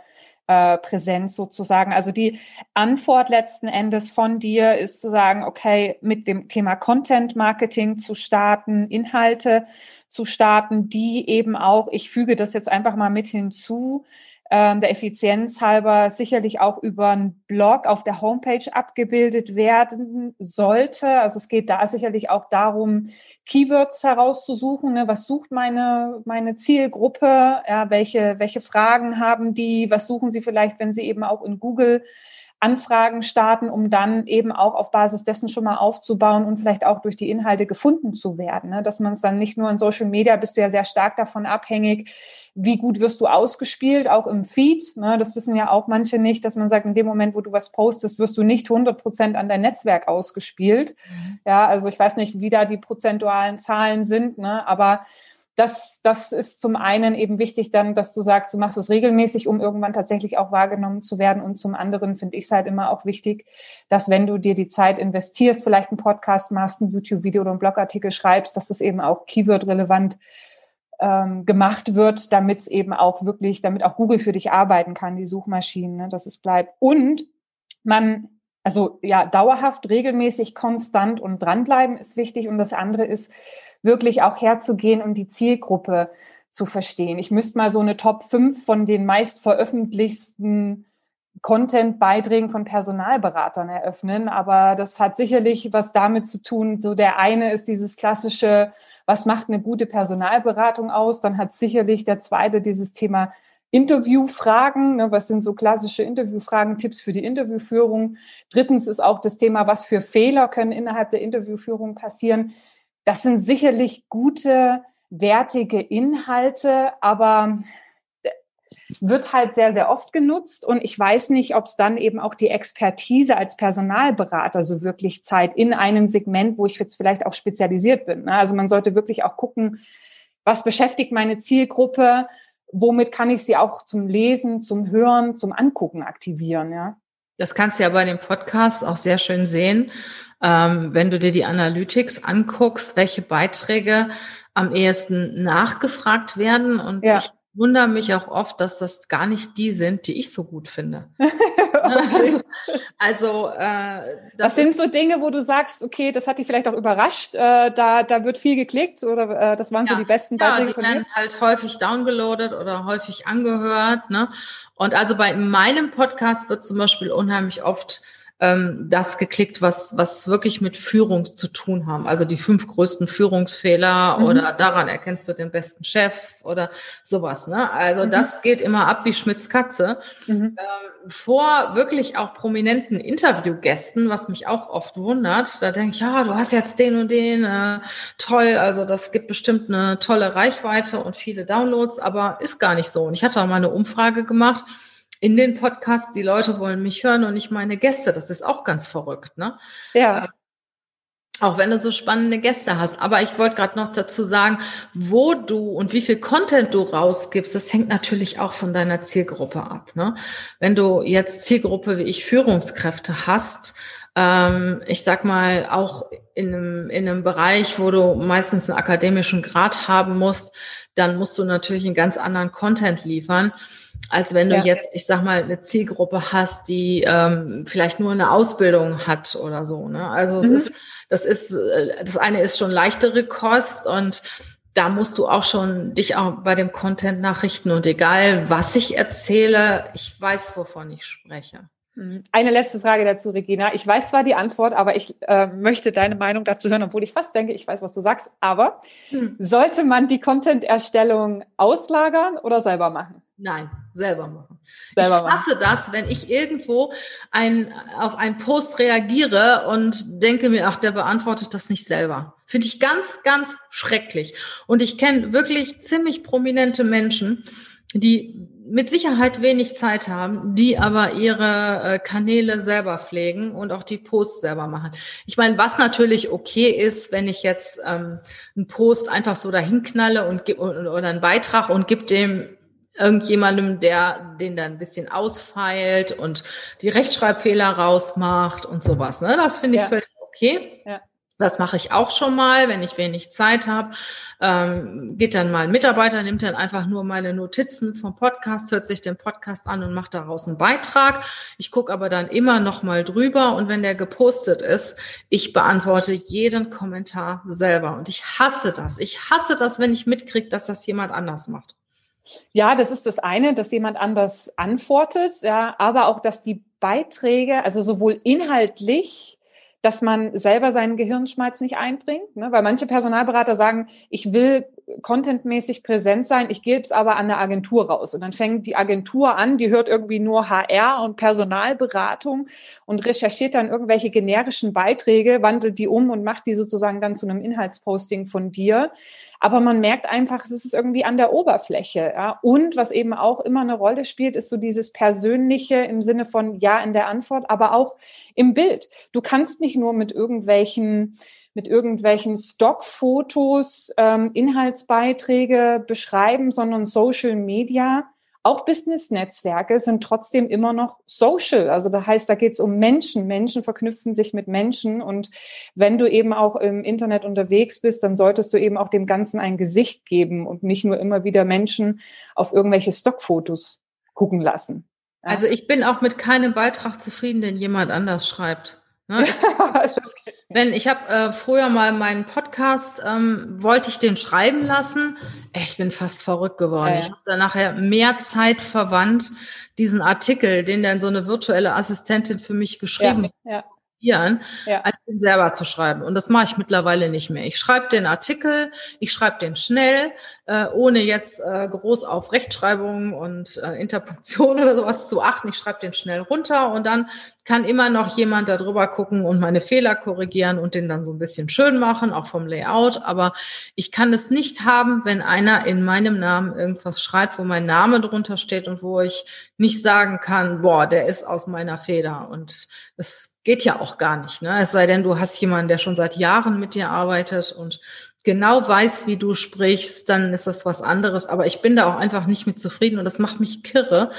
äh, Präsenz sozusagen. Also die Antwort letzten Endes von dir ist zu sagen, okay, mit dem Thema Content Marketing zu starten, Inhalte zu starten, die eben auch, ich füge das jetzt einfach mal mit hinzu, ähm, der Effizienz halber sicherlich auch über einen Blog auf der Homepage abgebildet werden sollte. Also es geht da sicherlich auch darum, Keywords herauszusuchen. Ne? Was sucht meine, meine Zielgruppe? Ja, welche, welche Fragen haben die? Was suchen sie vielleicht, wenn sie eben auch in Google Anfragen starten, um dann eben auch auf Basis dessen schon mal aufzubauen und vielleicht auch durch die Inhalte gefunden zu werden. Ne? Dass man es dann nicht nur in Social Media, bist du ja sehr stark davon abhängig, wie gut wirst du ausgespielt, auch im Feed. Ne? Das wissen ja auch manche nicht, dass man sagt, in dem Moment, wo du was postest, wirst du nicht 100 Prozent an dein Netzwerk ausgespielt. Mhm. Ja, also ich weiß nicht, wie da die prozentualen Zahlen sind, ne? aber das, das ist zum einen eben wichtig dann, dass du sagst, du machst es regelmäßig, um irgendwann tatsächlich auch wahrgenommen zu werden. Und zum anderen finde ich es halt immer auch wichtig, dass wenn du dir die Zeit investierst, vielleicht einen Podcast machst, ein YouTube-Video oder einen Blogartikel schreibst, dass das eben auch Keyword-relevant ähm, gemacht wird, damit es eben auch wirklich, damit auch Google für dich arbeiten kann, die Suchmaschinen, ne, dass es bleibt. Und man also ja, dauerhaft, regelmäßig, konstant und dranbleiben ist wichtig. Und das andere ist, wirklich auch herzugehen und die Zielgruppe zu verstehen. Ich müsste mal so eine Top 5 von den meist veröffentlichten Content-Beiträgen von Personalberatern eröffnen. Aber das hat sicherlich was damit zu tun. So der eine ist dieses klassische, was macht eine gute Personalberatung aus? Dann hat sicherlich der zweite dieses Thema Interviewfragen, ne, was sind so klassische Interviewfragen, Tipps für die Interviewführung. Drittens ist auch das Thema, was für Fehler können innerhalb der Interviewführung passieren. Das sind sicherlich gute, wertige Inhalte, aber wird halt sehr, sehr oft genutzt. Und ich weiß nicht, ob es dann eben auch die Expertise als Personalberater so wirklich Zeit in einem Segment, wo ich jetzt vielleicht auch spezialisiert bin. Ne? Also man sollte wirklich auch gucken, was beschäftigt meine Zielgruppe, womit kann ich sie auch zum Lesen, zum Hören, zum Angucken aktivieren, ja. Das kannst du ja bei dem Podcast auch sehr schön sehen ähm, wenn du dir die Analytics anguckst, welche Beiträge am ehesten nachgefragt werden. Und ja. ich wundere mich auch oft, dass das gar nicht die sind, die ich so gut finde. *laughs* also äh, das, das sind so Dinge, wo du sagst, okay, das hat dich vielleicht auch überrascht. Äh, da, da wird viel geklickt oder äh, das waren ja, so die besten Beiträge ja, die von werden dir? halt häufig downgeloadet oder häufig angehört. Ne? Und also bei meinem Podcast wird zum Beispiel unheimlich oft ähm, das geklickt, was, was wirklich mit Führung zu tun haben. Also die fünf größten Führungsfehler mhm. oder daran erkennst du den besten Chef oder sowas. Ne? Also mhm. das geht immer ab wie Schmitz Katze. Mhm. Ähm, vor wirklich auch prominenten Interviewgästen, was mich auch oft wundert, da denke ich, ja, du hast jetzt den und den, äh, toll, also das gibt bestimmt eine tolle Reichweite und viele Downloads, aber ist gar nicht so. Und ich hatte auch mal eine Umfrage gemacht, in den Podcasts, die Leute wollen mich hören und nicht meine Gäste. Das ist auch ganz verrückt, ne? Ja. Äh, auch wenn du so spannende Gäste hast. Aber ich wollte gerade noch dazu sagen, wo du und wie viel Content du rausgibst, das hängt natürlich auch von deiner Zielgruppe ab. Ne? Wenn du jetzt Zielgruppe wie ich Führungskräfte hast, ähm, ich sag mal auch in einem, in einem Bereich, wo du meistens einen akademischen Grad haben musst, dann musst du natürlich einen ganz anderen Content liefern als wenn du ja. jetzt, ich sag mal, eine Zielgruppe hast, die ähm, vielleicht nur eine Ausbildung hat oder so. Ne? Also es mhm. ist, das ist, äh, das eine ist schon leichtere Kost und da musst du auch schon dich auch bei dem Content nachrichten und egal, was ich erzähle, ich weiß, wovon ich spreche. Mhm. Eine letzte Frage dazu, Regina. Ich weiß zwar die Antwort, aber ich äh, möchte deine Meinung dazu hören, obwohl ich fast denke, ich weiß, was du sagst. Aber hm. sollte man die Content-Erstellung auslagern oder selber machen? Nein, selber machen. Selber ich hasse machen. das, wenn ich irgendwo ein, auf einen Post reagiere und denke mir, ach, der beantwortet das nicht selber. Finde ich ganz, ganz schrecklich. Und ich kenne wirklich ziemlich prominente Menschen, die mit Sicherheit wenig Zeit haben, die aber ihre äh, Kanäle selber pflegen und auch die Posts selber machen. Ich meine, was natürlich okay ist, wenn ich jetzt ähm, einen Post einfach so dahin knalle und oder einen Beitrag und gib dem irgendjemandem, der den dann ein bisschen ausfeilt und die Rechtschreibfehler rausmacht und sowas. Ne? Das finde ich ja. völlig okay. Ja. Das mache ich auch schon mal, wenn ich wenig Zeit habe. Ähm, geht dann mal ein Mitarbeiter, nimmt dann einfach nur meine Notizen vom Podcast, hört sich den Podcast an und macht daraus einen Beitrag. Ich gucke aber dann immer noch mal drüber und wenn der gepostet ist, ich beantworte jeden Kommentar selber. Und ich hasse das. Ich hasse das, wenn ich mitkriege, dass das jemand anders macht. Ja, das ist das eine, dass jemand anders antwortet, ja, aber auch, dass die Beiträge, also sowohl inhaltlich dass man selber seinen Gehirnschmalz nicht einbringt, ne? weil manche Personalberater sagen, ich will contentmäßig präsent sein, ich gebe es aber an eine Agentur raus. Und dann fängt die Agentur an, die hört irgendwie nur HR und Personalberatung und recherchiert dann irgendwelche generischen Beiträge, wandelt die um und macht die sozusagen dann zu einem Inhaltsposting von dir. Aber man merkt einfach, es ist irgendwie an der Oberfläche. Ja? Und was eben auch immer eine Rolle spielt, ist so dieses Persönliche im Sinne von Ja in der Antwort, aber auch im Bild. Du kannst nicht nur mit irgendwelchen mit irgendwelchen Stockfotos ähm, Inhaltsbeiträge beschreiben, sondern Social Media auch Business-Netzwerke sind trotzdem immer noch social. Also da heißt, da geht es um Menschen. Menschen verknüpfen sich mit Menschen. Und wenn du eben auch im Internet unterwegs bist, dann solltest du eben auch dem Ganzen ein Gesicht geben und nicht nur immer wieder Menschen auf irgendwelche Stockfotos gucken lassen. Ja. Also ich bin auch mit keinem Beitrag zufrieden, den jemand anders schreibt. Ne? *laughs* *laughs* Wenn ich habe äh, früher mal meinen Podcast, ähm, wollte ich den schreiben lassen. Ich bin fast verrückt geworden. Ja. Ich habe da nachher mehr Zeit verwandt, diesen Artikel, den dann so eine virtuelle Assistentin für mich geschrieben ja, ja ja. als den selber zu schreiben. Und das mache ich mittlerweile nicht mehr. Ich schreibe den Artikel, ich schreibe den schnell, äh, ohne jetzt äh, groß auf Rechtschreibung und äh, Interpunktion *laughs* oder sowas zu achten. Ich schreibe den schnell runter und dann kann immer noch jemand da drüber gucken und meine Fehler korrigieren und den dann so ein bisschen schön machen, auch vom Layout. Aber ich kann es nicht haben, wenn einer in meinem Namen irgendwas schreibt, wo mein Name drunter steht und wo ich nicht sagen kann, boah, der ist aus meiner Feder. Und es geht ja auch gar nicht. Ne? Es sei denn, du hast jemanden, der schon seit Jahren mit dir arbeitet und genau weiß, wie du sprichst, dann ist das was anderes. Aber ich bin da auch einfach nicht mit zufrieden und das macht mich kirre,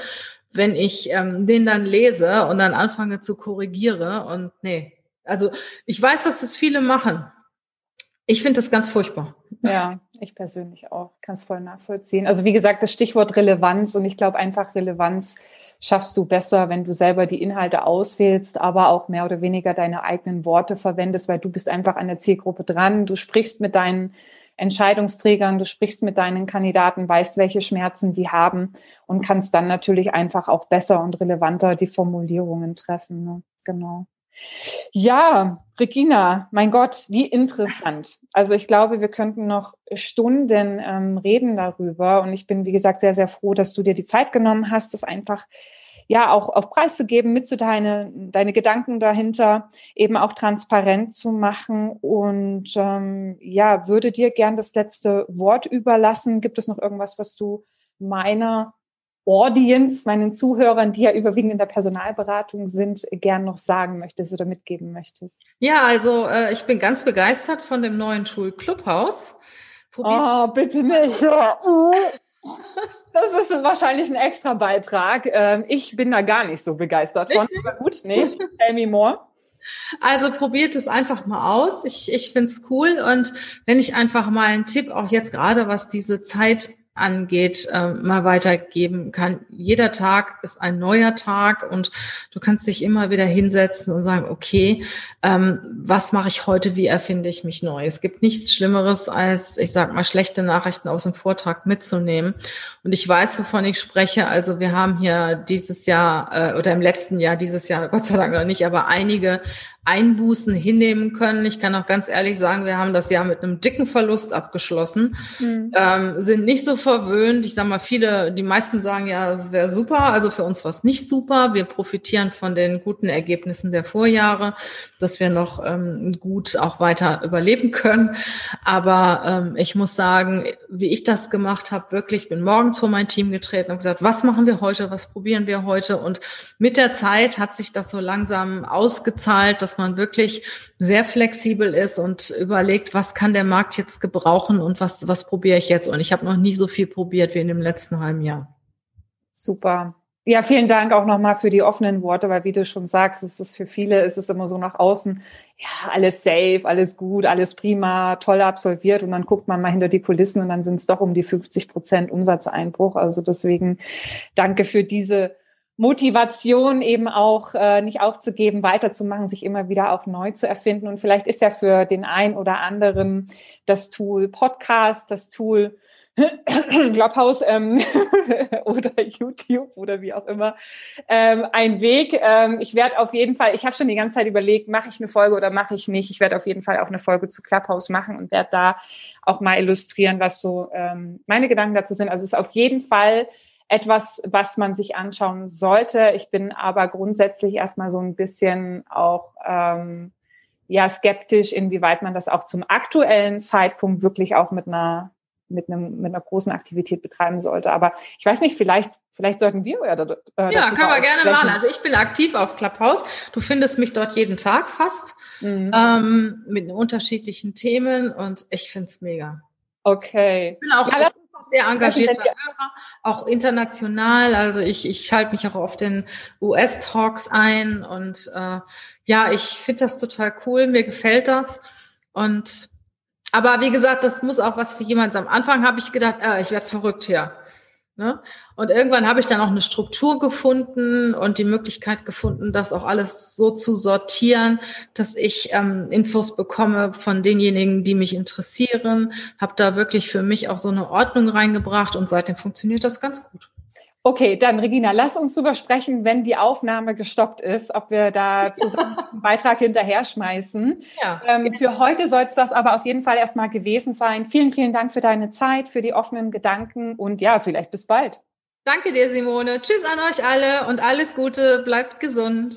wenn ich ähm, den dann lese und dann anfange zu korrigiere. Und nee, also ich weiß, dass es viele machen. Ich finde das ganz furchtbar. Ja, ich persönlich auch. Kann es voll nachvollziehen. Also wie gesagt, das Stichwort Relevanz und ich glaube einfach Relevanz schaffst du besser, wenn du selber die Inhalte auswählst, aber auch mehr oder weniger deine eigenen Worte verwendest, weil du bist einfach an der Zielgruppe dran. Du sprichst mit deinen Entscheidungsträgern, du sprichst mit deinen Kandidaten, weißt, welche Schmerzen die haben und kannst dann natürlich einfach auch besser und relevanter die Formulierungen treffen. Ne? Genau. Ja, Regina, mein Gott, wie interessant. Also ich glaube, wir könnten noch Stunden ähm, reden darüber. Und ich bin, wie gesagt, sehr, sehr froh, dass du dir die Zeit genommen hast, das einfach ja auch auf preiszugeben, mitzuteilen, deine Gedanken dahinter eben auch transparent zu machen. Und ähm, ja, würde dir gern das letzte Wort überlassen. Gibt es noch irgendwas, was du meiner Audience, meinen Zuhörern, die ja überwiegend in der Personalberatung sind, gern noch sagen möchtest oder mitgeben möchtest? Ja, also äh, ich bin ganz begeistert von dem neuen Tool Clubhouse. Probiert oh, bitte nicht. Das ist wahrscheinlich ein extra Beitrag. Ähm, ich bin da gar nicht so begeistert von. Aber gut, nee, tell me more. Also probiert es einfach mal aus. Ich, ich finde es cool. Und wenn ich einfach mal einen Tipp, auch jetzt gerade was diese Zeit angeht, äh, mal weitergeben kann. Jeder Tag ist ein neuer Tag und du kannst dich immer wieder hinsetzen und sagen, okay, ähm, was mache ich heute, wie erfinde ich mich neu? Es gibt nichts Schlimmeres, als, ich sag mal, schlechte Nachrichten aus dem Vortrag mitzunehmen. Und ich weiß, wovon ich spreche. Also wir haben hier dieses Jahr äh, oder im letzten Jahr, dieses Jahr, *laughs* Gott sei Dank noch nicht, aber einige Einbußen hinnehmen können. Ich kann auch ganz ehrlich sagen, wir haben das Jahr mit einem dicken Verlust abgeschlossen, mhm. ähm, sind nicht so verwöhnt. Ich sage mal, viele, die meisten sagen ja, es wäre super. Also für uns war es nicht super. Wir profitieren von den guten Ergebnissen der Vorjahre, dass wir noch ähm, gut auch weiter überleben können. Aber ähm, ich muss sagen, wie ich das gemacht habe, wirklich, bin morgens vor mein Team getreten und gesagt, was machen wir heute, was probieren wir heute? Und mit der Zeit hat sich das so langsam ausgezahlt, dass man wirklich sehr flexibel ist und überlegt, was kann der Markt jetzt gebrauchen und was, was probiere ich jetzt. Und ich habe noch nie so viel probiert wie in dem letzten halben Jahr. Super. Ja, vielen Dank auch nochmal für die offenen Worte, weil wie du schon sagst, es ist für viele, ist es immer so nach außen, ja, alles safe, alles gut, alles prima, toll absolviert und dann guckt man mal hinter die Kulissen und dann sind es doch um die 50 Prozent Umsatzeinbruch. Also deswegen danke für diese Motivation eben auch äh, nicht aufzugeben, weiterzumachen, sich immer wieder auch neu zu erfinden. Und vielleicht ist ja für den einen oder anderen das Tool Podcast, das Tool *clears throat* Clubhouse ähm, *laughs* oder YouTube oder wie auch immer ähm, ein Weg. Ähm, ich werde auf jeden Fall, ich habe schon die ganze Zeit überlegt, mache ich eine Folge oder mache ich nicht. Ich werde auf jeden Fall auch eine Folge zu Clubhouse machen und werde da auch mal illustrieren, was so ähm, meine Gedanken dazu sind. Also es ist auf jeden Fall etwas, was man sich anschauen sollte. Ich bin aber grundsätzlich erstmal so ein bisschen auch ähm, ja skeptisch, inwieweit man das auch zum aktuellen Zeitpunkt wirklich auch mit einer mit, einem, mit einer großen Aktivität betreiben sollte. Aber ich weiß nicht, vielleicht, vielleicht sollten wir ja, äh, ja kann man gerne machen. Also ich bin aktiv auf Clubhouse. Du findest mich dort jeden Tag fast mhm. ähm, mit unterschiedlichen Themen und ich finde es mega. Okay. Ich bin auch ja, sehr engagierter Hörer, auch international. Also ich, ich schalte mich auch auf den US-Talks ein und äh, ja, ich finde das total cool. Mir gefällt das. Und aber wie gesagt, das muss auch was für jemand. Am Anfang habe ich gedacht, äh, ich werde verrückt hier. Ne? Und irgendwann habe ich dann auch eine Struktur gefunden und die Möglichkeit gefunden, das auch alles so zu sortieren, dass ich ähm, Infos bekomme von denjenigen, die mich interessieren. Habe da wirklich für mich auch so eine Ordnung reingebracht und seitdem funktioniert das ganz gut. Okay, dann Regina, lass uns drüber sprechen, wenn die Aufnahme gestoppt ist, ob wir da zusammen *laughs* einen Beitrag hinterher schmeißen. Ja, ähm, für heute soll es das aber auf jeden Fall erstmal gewesen sein. Vielen, vielen Dank für deine Zeit, für die offenen Gedanken und ja, vielleicht bis bald. Danke dir, Simone. Tschüss an euch alle und alles Gute. Bleibt gesund.